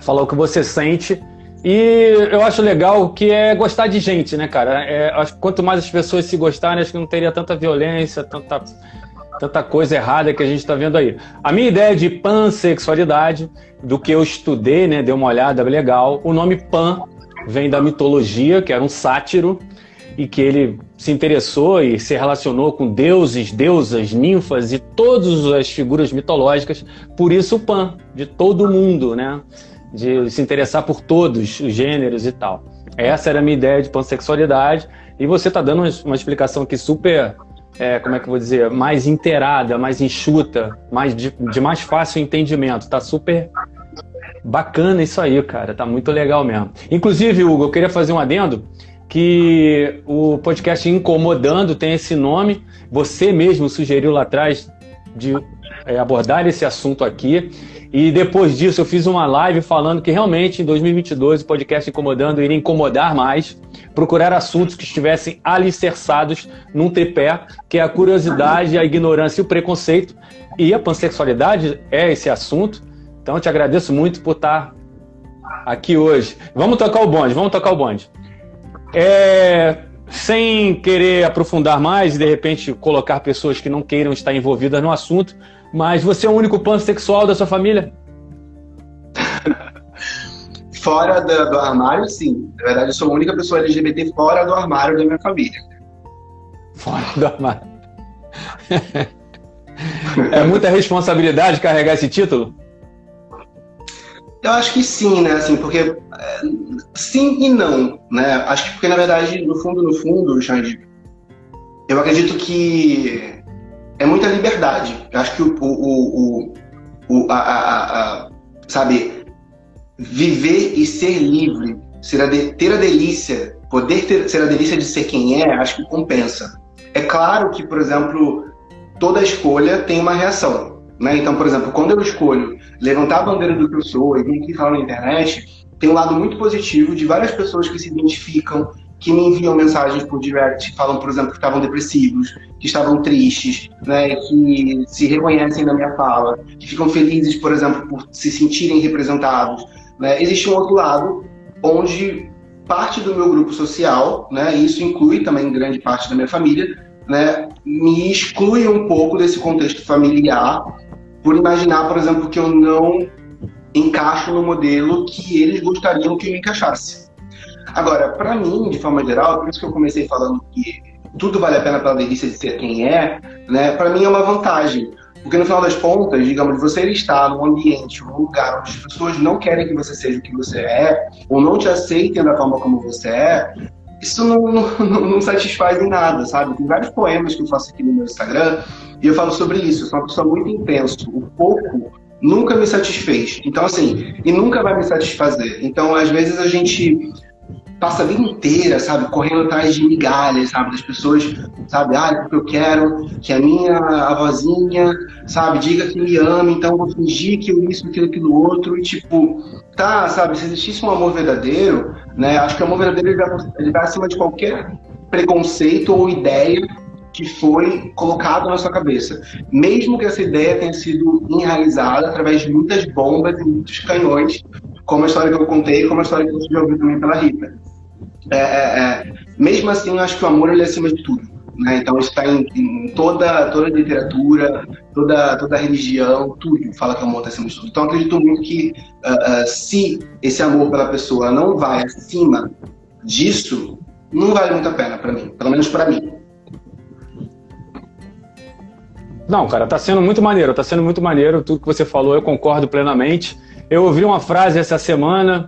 Speaker 1: falar o que você sente e eu acho legal que é gostar de gente, né, cara? É, quanto mais as pessoas se gostarem, acho que não teria tanta violência, tanta, tanta coisa errada que a gente está vendo aí. A minha ideia de pansexualidade, do que eu estudei, né, dei uma olhada legal, o nome pan vem da mitologia, que era um sátiro, e que ele se interessou e se relacionou com deuses, deusas, ninfas e todas as figuras mitológicas, por isso o pan, de todo mundo, né? de se interessar por todos os gêneros e tal. Essa era a minha ideia de pansexualidade. E você está dando uma, explicação aqui super, é, como é que eu vou dizer, mais inteirada, mais enxuta, mais de, de mais fácil entendimento. Tá super bacana isso aí, cara. Tá muito legal mesmo. Inclusive, Hugo, eu queria fazer um adendo que o podcast Incomodando tem esse nome. Você mesmo sugeriu lá atrás de é, abordar esse assunto aqui. E depois disso eu fiz uma live falando que realmente em 2022 o podcast Incomodando iria incomodar mais, procurar assuntos que estivessem alicerçados num tripé, que é a curiosidade, a ignorância e o preconceito. E a pansexualidade é esse assunto. Então te agradeço muito por estar aqui hoje. Vamos tocar o bonde, vamos tocar o bonde. É, sem querer aprofundar mais e de repente colocar pessoas que não queiram estar envolvidas no assunto, mas você é o único pansexual da sua família?
Speaker 2: Fora do, do, armário, sim. Na verdade, eu sou a única pessoa LGBT fora do armário da minha família.
Speaker 1: Fora do armário. é muita responsabilidade carregar esse título?
Speaker 2: Eu acho que sim, né? Assim, porque é, sim e não, né? Acho que porque na verdade, no fundo, no fundo, Xande, eu acredito que é muita liberdade. Eu acho que o, o, o, o a, a, a, sabe, viver e ser livre, ser a de, ter a delícia, poder ter, ser a delícia de ser quem é, acho que compensa. É claro que, por exemplo, toda escolha tem uma reação. Né? Então, por exemplo, quando eu escolho levantar a bandeira do que eu sou e vir aqui falar na internet, tem um lado muito positivo de várias pessoas que se identificam, que me enviam mensagens por direct, falam, por exemplo, que estavam depressivos, que estavam tristes, né, que se reconhecem na minha fala, que ficam felizes, por exemplo, por se sentirem representados. Né? Existe um outro lado onde parte do meu grupo social, né, isso inclui também grande parte da minha família, né, me exclui um pouco desse contexto familiar por imaginar, por exemplo, que eu não encaixo no modelo que eles gostariam que eu encaixasse. Agora, para mim, de forma geral, por isso que eu comecei falando que tudo vale a pena pela delícia de ser quem é, né? Para mim é uma vantagem, porque no final das contas, digamos, você estar num ambiente, num lugar onde as pessoas não querem que você seja o que você é, ou não te aceitem da forma como você é, isso não, não, não, satisfaz em nada, sabe? Tem vários poemas que eu faço aqui no meu Instagram e eu falo sobre isso. Eu sou uma pessoa muito intensa. O pouco nunca me satisfez. Então, assim, e nunca vai me satisfazer. Então, às vezes a gente passa a vida inteira, sabe, correndo atrás de migalhas, sabe, das pessoas, sabe, ah, porque eu quero que a minha avózinha, sabe, diga que me ama, então vou fingir que eu isso, aquilo, aquilo outro, e tipo, tá, sabe, se existisse um amor verdadeiro, né, acho que o amor verdadeiro ele vai, ele vai acima de qualquer preconceito ou ideia que foi colocado na sua cabeça. Mesmo que essa ideia tenha sido enraizada através de muitas bombas e muitos canhões, como a história que eu contei, como a história que você já ouviu também pela Rita. É, é, é, mesmo assim, eu acho que o amor ele é acima de tudo. Né? Então, está em, em, toda, toda literatura, toda, toda religião, tudo fala que o amor está acima de tudo. Então, acredito muito que uh, uh, se esse amor pela pessoa não vai acima disso, não vale muito a pena para mim, pelo menos para mim.
Speaker 1: Não, cara, tá sendo muito maneiro, tá sendo muito maneiro tudo que você falou, eu concordo plenamente. Eu ouvi uma frase essa semana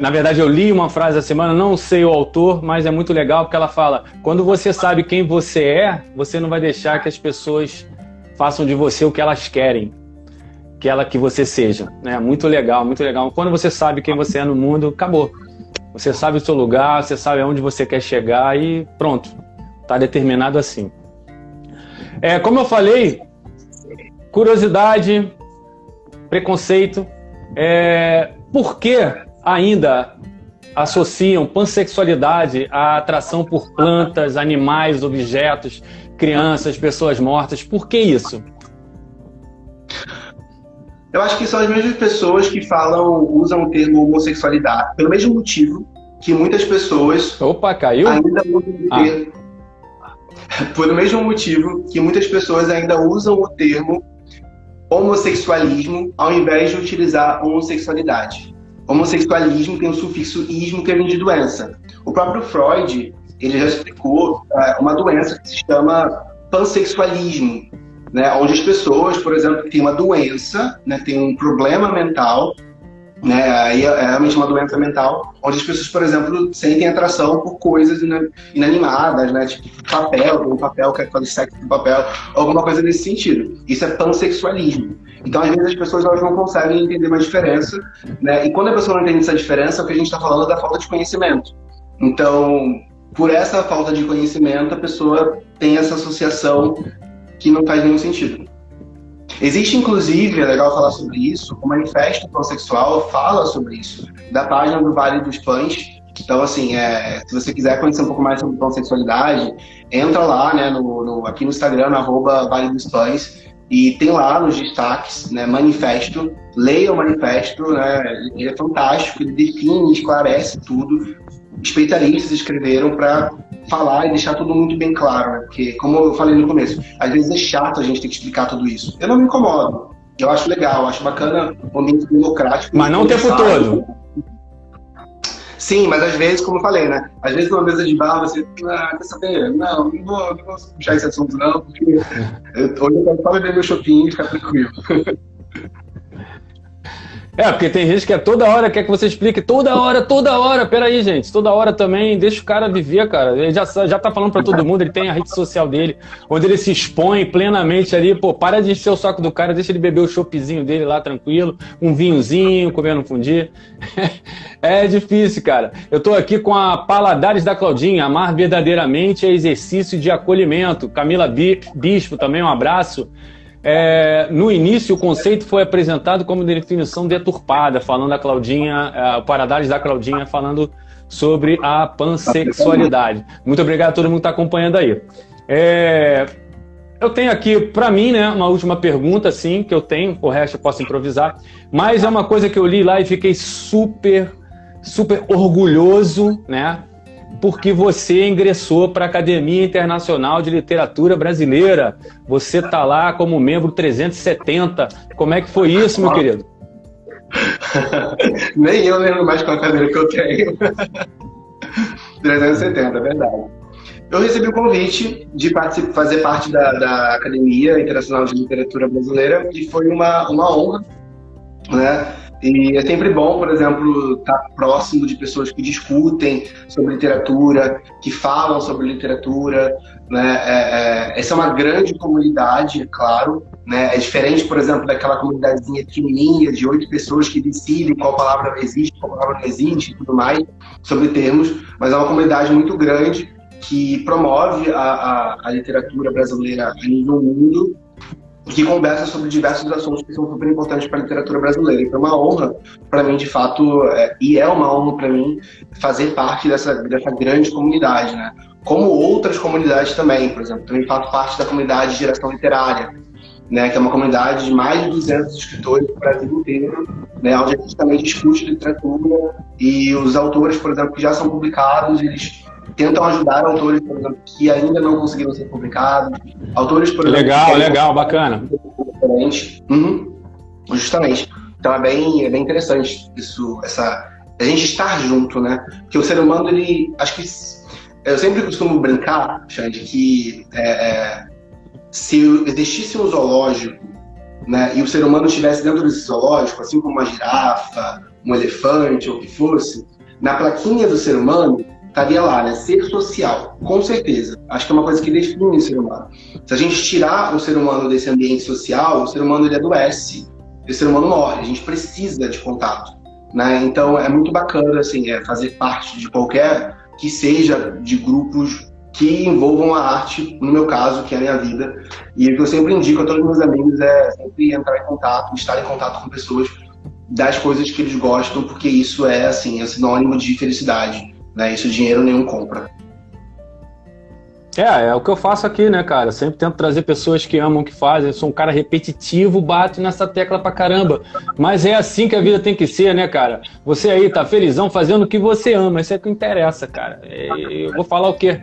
Speaker 1: na verdade, eu li uma frase essa semana, não sei o autor, mas é muito legal porque ela fala: quando você sabe quem você é, você não vai deixar que as pessoas façam de você o que elas querem que ela que você seja. É muito legal, muito legal. Quando você sabe quem você é no mundo, acabou. Você sabe o seu lugar, você sabe aonde você quer chegar e pronto. Está determinado assim. É, como eu falei, curiosidade, preconceito. É, por que ainda associam pansexualidade à atração por plantas, animais, objetos, crianças, pessoas mortas. Por que isso?
Speaker 2: Eu acho que são as mesmas pessoas que falam, usam o termo homossexualidade, pelo mesmo motivo que muitas pessoas.
Speaker 1: Opa, caiu?
Speaker 2: Ainda usam o ah. termo. Por mesmo motivo que muitas pessoas ainda usam o termo homossexualismo ao invés de utilizar homossexualidade homossexualismo tem o sufixo ismo, que vem de doença. O próprio Freud, ele já explicou uh, uma doença que se chama pansexualismo, né, onde as pessoas, por exemplo, têm uma doença, né, têm um problema mental, né, aí é, é realmente uma doença mental, onde as pessoas, por exemplo, sentem atração por coisas inanimadas, né, tipo papel, um papel, quer fazer sexo com papel, alguma coisa nesse sentido. Isso é pansexualismo. Então, às vezes, as pessoas elas não conseguem entender uma diferença, né? E quando a pessoa não entende essa diferença, o que a gente está falando é da falta de conhecimento. Então, por essa falta de conhecimento, a pessoa tem essa associação que não faz nenhum sentido. Existe, inclusive, é legal falar sobre isso, o Manifesto Pansexual fala sobre isso, da página do Vale dos Pães. Então, assim, é, se você quiser conhecer um pouco mais sobre pansexualidade, entra lá, né, no, no aqui no Instagram, no arroba Vale dos Pães, e tem lá nos destaques, né, manifesto, leia o manifesto, né, ele é fantástico, ele define, esclarece tudo. Especialistas escreveram para falar e deixar tudo muito bem claro, né, porque, como eu falei no começo, às vezes é chato a gente ter que explicar tudo isso. Eu não me incomodo, eu acho legal, acho bacana o ambiente democrático.
Speaker 1: Mas não o tempo todo.
Speaker 2: Sim, mas às vezes, como eu falei, né? Às vezes numa mesa de bar você, ah, quer saber? Não, não vou, não vou puxar esse assunto não, porque eu, hoje eu quero só beber meu shopping e ficar tranquilo.
Speaker 1: É, porque tem gente que é toda hora quer que você explique, toda hora, toda hora. Peraí, gente, toda hora também, deixa o cara viver, cara. Ele já, já tá falando para todo mundo, ele tem a rede social dele, onde ele se expõe plenamente ali, pô, para de encher o saco do cara, deixa ele beber o choppzinho dele lá tranquilo, um vinhozinho, comendo um fundi. é difícil, cara. Eu tô aqui com a Paladares da Claudinha, amar verdadeiramente é exercício de acolhimento. Camila Bispo também, um abraço. É, no início, o conceito foi apresentado como definição deturpada, falando a Claudinha, é, o Paradares da Claudinha, falando sobre a pansexualidade. Muito obrigado a todo mundo que está acompanhando aí. É, eu tenho aqui, para mim, né, uma última pergunta, sim, que eu tenho, o resto eu posso improvisar, mas é uma coisa que eu li lá e fiquei super, super orgulhoso, né? Porque você ingressou para a Academia Internacional de Literatura Brasileira. Você está lá como membro 370. Como é que foi isso, meu querido?
Speaker 2: Nem eu lembro mais qual cadeira que eu tenho. 370, é verdade. Eu recebi o convite de fazer parte da, da Academia Internacional de Literatura Brasileira e foi uma, uma honra, né? E é sempre bom, por exemplo, estar próximo de pessoas que discutem sobre literatura, que falam sobre literatura. Né? É, é, essa é uma grande comunidade, é claro. Né? É diferente, por exemplo, daquela comunidadezinha pequenininha de oito pessoas que decidem qual palavra existe, qual palavra não existe e tudo mais sobre termos. Mas é uma comunidade muito grande que promove a, a, a literatura brasileira a nível mundo que conversa sobre diversos assuntos que são super importantes para a literatura brasileira. Então, é uma honra para mim, de fato, é, e é uma honra para mim fazer parte dessa, dessa grande comunidade, né? Como outras comunidades também, por exemplo, também faço parte da comunidade de geração literária, né? Que é uma comunidade de mais de 200 escritores do Brasil inteiro, né? Onde a gente também discute literatura e os autores, por exemplo, que já são publicados, eles tentam ajudar autores, por exemplo, que ainda não conseguiram ser publicados. Autores, por
Speaker 1: exemplo. Legal, legal, bacana.
Speaker 2: Uhum, justamente. Então é bem, é bem interessante isso, essa. A gente estar junto, né? Porque o ser humano, ele. Acho que. Eu sempre costumo brincar, Xande, que é, é, se existisse um zoológico né, e o ser humano estivesse dentro desse zoológico, assim como uma girafa, um elefante ou o que fosse, na plaquinha do ser humano estaria lá, né? Ser social, com certeza. Acho que é uma coisa que define o ser humano. Se a gente tirar o ser humano desse ambiente social, o ser humano ele adoece, o ser humano morre. A gente precisa de contato, né? Então é muito bacana assim, é fazer parte de qualquer que seja de grupos que envolvam a arte, no meu caso, que é a minha vida. E o que eu sempre indico a todos os meus amigos é sempre entrar em contato, estar em contato com pessoas das coisas que eles gostam, porque isso é assim, é sinônimo de felicidade. Né? Isso dinheiro nenhum compra.
Speaker 1: É, é o que eu faço aqui, né, cara? Sempre tento trazer pessoas que amam o que fazem. Eu sou um cara repetitivo, bato nessa tecla pra caramba. Mas é assim que a vida tem que ser, né, cara? Você aí tá felizão fazendo o que você ama. Isso é o que interessa, cara. É, eu vou falar o quê?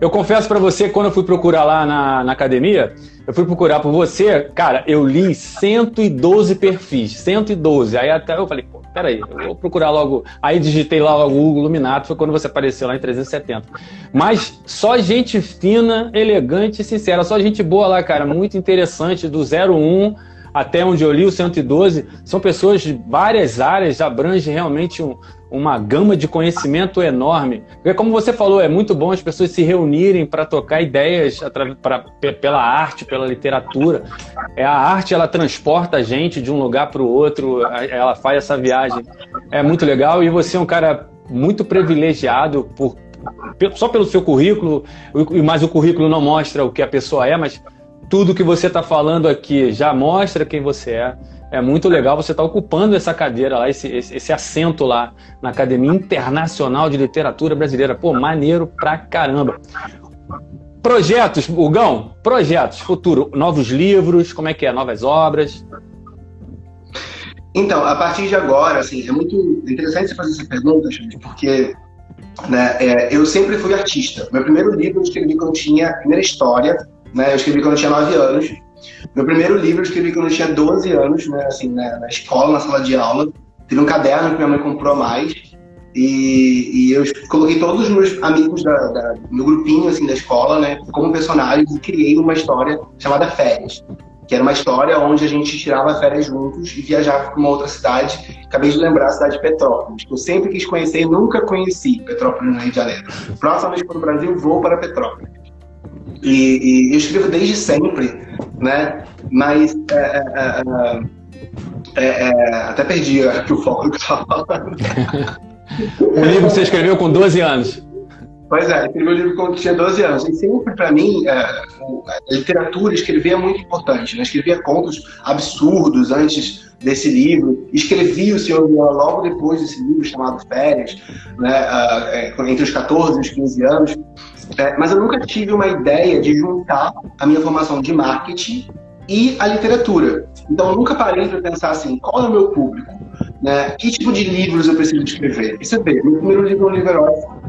Speaker 1: Eu confesso para você, quando eu fui procurar lá na, na academia, eu fui procurar por você, cara, eu li 112 perfis, 112. Aí até eu falei, pô, peraí, eu vou procurar logo. Aí digitei lá o Luminato, foi quando você apareceu lá em 370. Mas só gente fina, elegante e sincera, só gente boa lá, cara, muito interessante, do 01 até onde eu li o 112, são pessoas de várias áreas, abrange realmente um, uma gama de conhecimento enorme. Porque, como você falou, é muito bom as pessoas se reunirem para tocar ideias pra, pela arte, pela literatura. É, a arte ela transporta a gente de um lugar para o outro, ela faz essa viagem. É muito legal e você é um cara muito privilegiado por só pelo seu currículo, mas o currículo não mostra o que a pessoa é, mas tudo que você está falando aqui já mostra quem você é. É muito legal você estar tá ocupando essa cadeira lá, esse, esse, esse, assento lá na Academia Internacional de Literatura Brasileira. Pô, maneiro pra caramba. Projetos, Hugão, projetos, futuro, novos livros, como é que é? Novas obras?
Speaker 2: Então, a partir de agora, assim, é muito interessante você fazer essa pergunta, porque né, é, eu sempre fui artista. Meu primeiro livro eu escrevi quando tinha primeira história, né? Eu escrevi quando eu tinha 9 anos. Meu primeiro livro eu escrevi quando eu tinha 12 anos, né? Assim, né? na escola, na sala de aula. Teve um caderno que minha mãe comprou a mais. E, e, eu coloquei todos os meus amigos da, da, meu grupinho assim da escola, né, como personagens e criei uma história chamada Férias, que era uma história onde a gente tirava férias juntos e viajava para uma outra cidade. Acabei de lembrar a cidade de Petrópolis, que eu sempre quis conhecer e nunca conheci Petrópolis no Rio de Janeiro. Próxima vez para o Brasil, vou para Petrópolis. E, e, eu escrevo desde sempre, né? Mas é, é, é, é, é até perdi aqui o foco que eu estava falando.
Speaker 1: o livro que você escreveu com 12 anos.
Speaker 2: Pois é, escrevi o livro quando tinha 12 anos. E sempre, para mim, a literatura, escrever é muito importante. Né? Escrevia contos absurdos antes desse livro. Escrevi O Senhor Viola logo depois desse livro, chamado Férias, né? entre os 14 e os 15 anos. É, mas eu nunca tive uma ideia de juntar a minha formação de marketing e a literatura. Então eu nunca parei para pensar assim, qual é o meu público? Né? Que tipo de livros eu preciso escrever? E você vê, meu primeiro livro é um livro erótico,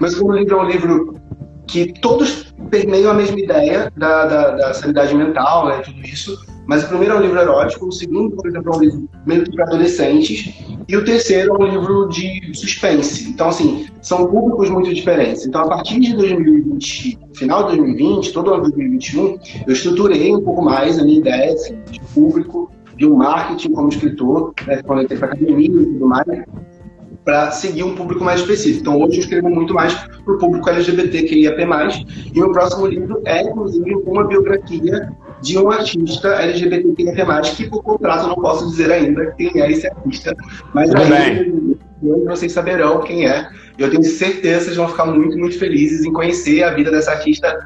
Speaker 2: meu segundo livro é um livro que todos permeiam a mesma ideia da, da, da sanidade mental, né, tudo isso, mas o primeiro é um livro erótico, o segundo, por exemplo, é um livro meio para adolescentes, e o terceiro é um livro de suspense. Então, assim, são públicos muito diferentes. Então, a partir de 2020, final de 2020, todo ano de 2021, eu estruturei um pouco mais a minha ideia assim, de público, de um marketing como escritor, né, quando eu entrei para academia e tudo mais, para seguir um público mais específico. Então, hoje eu escrevo muito mais para o público LGBTQIAP+, e meu próximo livro é, inclusive, uma biografia de um artista LGBTQIA+, que por contrato eu não posso dizer ainda quem é esse artista, mas aí vocês saberão quem é. Eu tenho certeza que vocês vão ficar muito, muito felizes em conhecer a vida dessa artista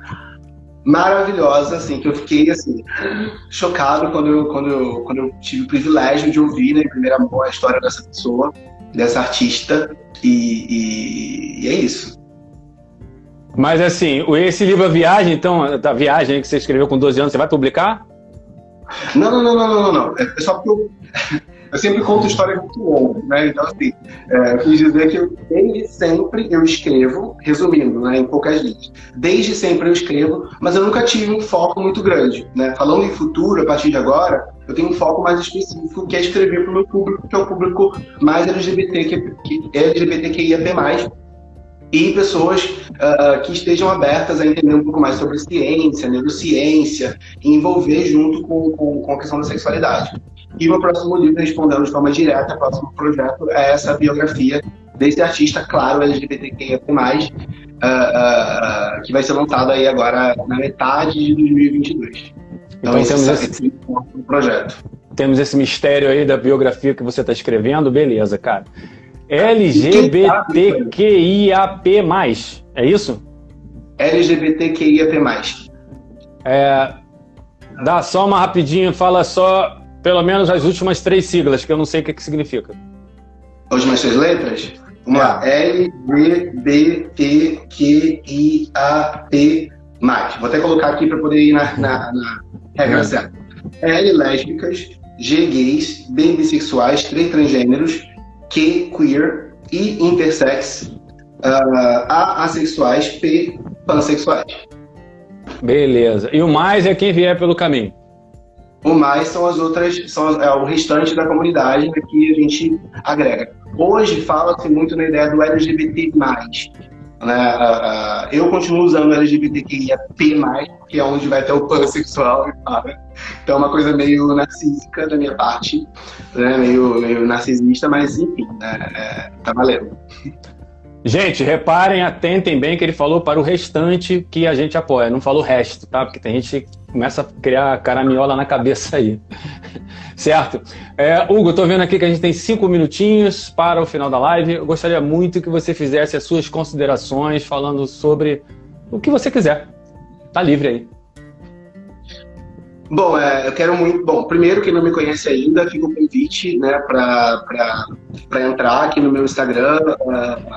Speaker 2: maravilhosa, assim, que eu fiquei, assim, chocado quando eu, quando eu, quando eu tive o privilégio de ouvir, né, em primeira mão, a história dessa pessoa dessa artista e, e, e, é isso.
Speaker 1: Mas assim, esse livro A Viagem, então, da viagem que você escreveu com 12 anos, você vai publicar?
Speaker 2: Não, não, não, não, não, não. É só porque eu, eu sempre conto histórias muito longas, né? Então, assim, é, quis dizer que desde sempre eu escrevo, resumindo, né, em poucas linhas. Desde sempre eu escrevo, mas eu nunca tive um foco muito grande, né? Falando em futuro, a partir de agora, eu tenho um foco mais específico, que é escrever para o meu público, que é o público mais LGBT, que, que LGBTQIAP+, e pessoas uh, que estejam abertas a entender um pouco mais sobre ciência, neurociência, e envolver junto com, com, com a questão da sexualidade. E o meu próximo livro, respondendo de forma direta, o próximo projeto é essa biografia desse artista, claro, LGBTQIA+, uh, uh, que vai ser lançado aí agora na metade de 2022.
Speaker 1: Então, então temos esse, esse projeto. Temos esse mistério aí da biografia que você está escrevendo, beleza, cara. LGBTQIAP+, é isso?
Speaker 2: LGBTQIAP+.
Speaker 1: É, dá só uma rapidinho, fala só pelo menos as últimas três siglas, que eu não sei o que, que significa.
Speaker 2: As últimas três letras? Uma é. L, G, B, T, Q, I, A, P, mais. Vou até colocar aqui para poder ir na, na, na regra é. certa. L, lésbicas, G, gays, B, bissexuais, T, transgêneros, Q, queer, I, intersex, uh, A, assexuais, P, pansexuais.
Speaker 1: Beleza. E o mais é quem vier pelo caminho.
Speaker 2: O mais são as outras, são é o restante da comunidade que a gente agrega. Hoje fala-se muito na ideia do LGBT+. Né? eu continuo usando LGBTQIA+, que é onde vai ter o pansexual e para. Então é uma coisa meio narcísica da minha parte, né? meio, meio narcisista, mas enfim, né? é, tá valendo.
Speaker 1: Gente, reparem, atentem bem que ele falou para o restante que a gente apoia, não falou o resto, tá? Porque tem gente começa a criar caraminhola na cabeça aí. certo? É, Hugo, estou vendo aqui que a gente tem cinco minutinhos para o final da live. Eu gostaria muito que você fizesse as suas considerações falando sobre o que você quiser. Tá livre aí.
Speaker 2: Bom, é, eu quero muito. Bom, primeiro, quem não me conhece ainda, fica o convite né, para entrar aqui no meu Instagram, uh,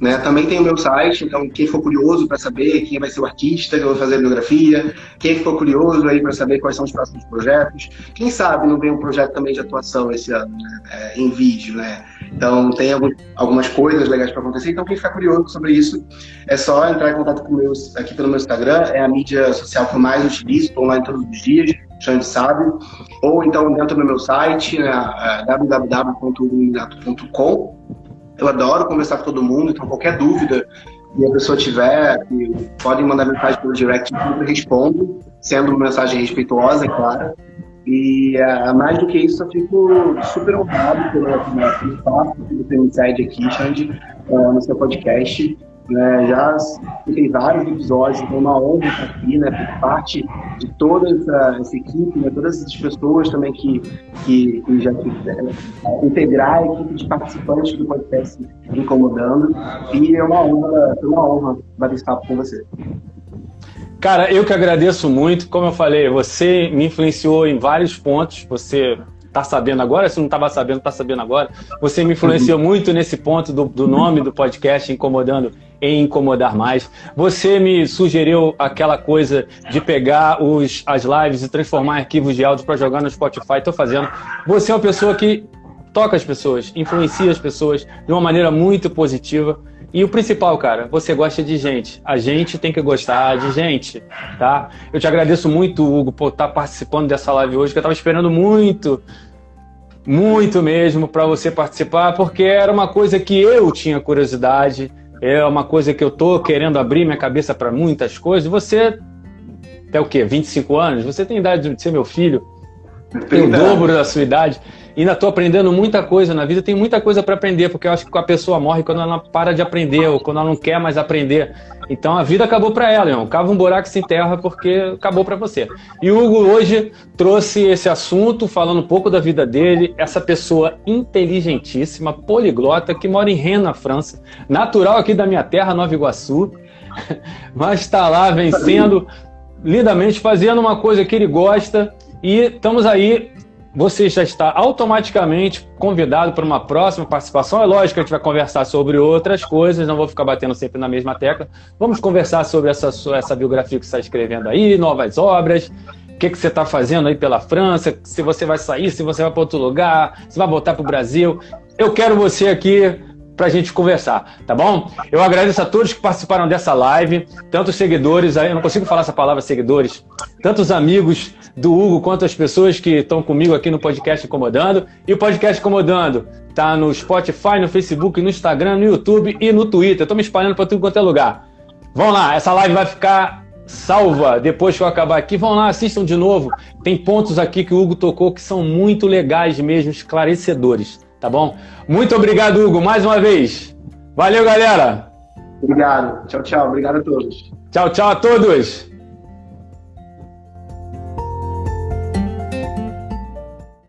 Speaker 2: Né? Também tem o meu site, então quem for curioso para saber quem vai ser o artista que eu vou fazer a biografia, quem for curioso aí para saber quais são os próximos projetos, quem sabe não vem um projeto também de atuação esse ano, né? é, em vídeo, né? Então, tem algum, algumas coisas legais para acontecer. Então, quem ficar curioso sobre isso, é só entrar em contato com meus, aqui pelo meu Instagram. É a mídia social que eu mais utilizo, estou online todos os dias, Xande sabe. Ou então dentro do meu site, né, é. Eu adoro conversar com todo mundo, então qualquer dúvida que a pessoa tiver, podem mandar mensagem pelo direct, eu respondo, sendo uma mensagem respeituosa, é claro. E uh, mais do que isso, eu fico super honrado pelo espaço que você me cede aqui, Xande, uh, no seu podcast. Né, já tem vários episódios, então é uma honra estar aqui, né, parte de toda essa, essa equipe, né, todas essas pessoas também que, que, que já quiseram integrar a equipe de participantes do podcast Incomodando. E é uma honra, é uma honra bater esse papo com você.
Speaker 1: Cara, eu que agradeço muito. Como eu falei, você me influenciou em vários pontos. Você tá sabendo agora, se não estava sabendo, tá sabendo agora. Você me influenciou muito nesse ponto do, do nome do podcast, Incomodando em Incomodar Mais. Você me sugeriu aquela coisa de pegar os, as lives e transformar em arquivos de áudio para jogar no Spotify. Estou fazendo. Você é uma pessoa que toca as pessoas, influencia as pessoas de uma maneira muito positiva. E o principal, cara, você gosta de gente. A gente tem que gostar de gente, tá? Eu te agradeço muito, Hugo, por estar participando dessa live hoje, que eu estava esperando muito, muito mesmo para você participar, porque era uma coisa que eu tinha curiosidade, é uma coisa que eu tô querendo abrir minha cabeça para muitas coisas. Você tem o quê? 25 anos? Você tem idade de ser meu filho? Tem o dobro da sua idade ainda estou aprendendo muita coisa na vida, tem muita coisa para aprender, porque eu acho que a pessoa morre quando ela para de aprender ou quando ela não quer mais aprender. Então a vida acabou para ela, irmão. Cava um buraco sem terra porque acabou para você. E o Hugo hoje trouxe esse assunto, falando um pouco da vida dele, essa pessoa inteligentíssima, poliglota, que mora em Rennes, na França, natural aqui da minha terra, Nova Iguaçu, mas está lá vencendo lindamente, fazendo uma coisa que ele gosta. E estamos aí você já está automaticamente convidado para uma próxima participação. É lógico que a gente vai conversar sobre outras coisas, não vou ficar batendo sempre na mesma tecla. Vamos conversar sobre essa, essa biografia que você está escrevendo aí, novas obras, o que, que você está fazendo aí pela França, se você vai sair, se você vai para outro lugar, se vai voltar para o Brasil. Eu quero você aqui para a gente conversar, tá bom? Eu agradeço a todos que participaram dessa live, tantos seguidores, eu não consigo falar essa palavra seguidores, tantos amigos do Hugo quanto as pessoas que estão comigo aqui no podcast Incomodando. E o podcast Incomodando tá no Spotify, no Facebook, no Instagram, no YouTube e no Twitter. Tô me espalhando para tudo quanto é lugar. Vão lá, essa live vai ficar salva depois que eu acabar aqui. Vão lá, assistam de novo. Tem pontos aqui que o Hugo tocou que são muito legais mesmo, esclarecedores tá bom? Muito obrigado, Hugo, mais uma vez. Valeu, galera.
Speaker 2: Obrigado. Tchau, tchau. Obrigado a todos.
Speaker 1: Tchau, tchau a todos.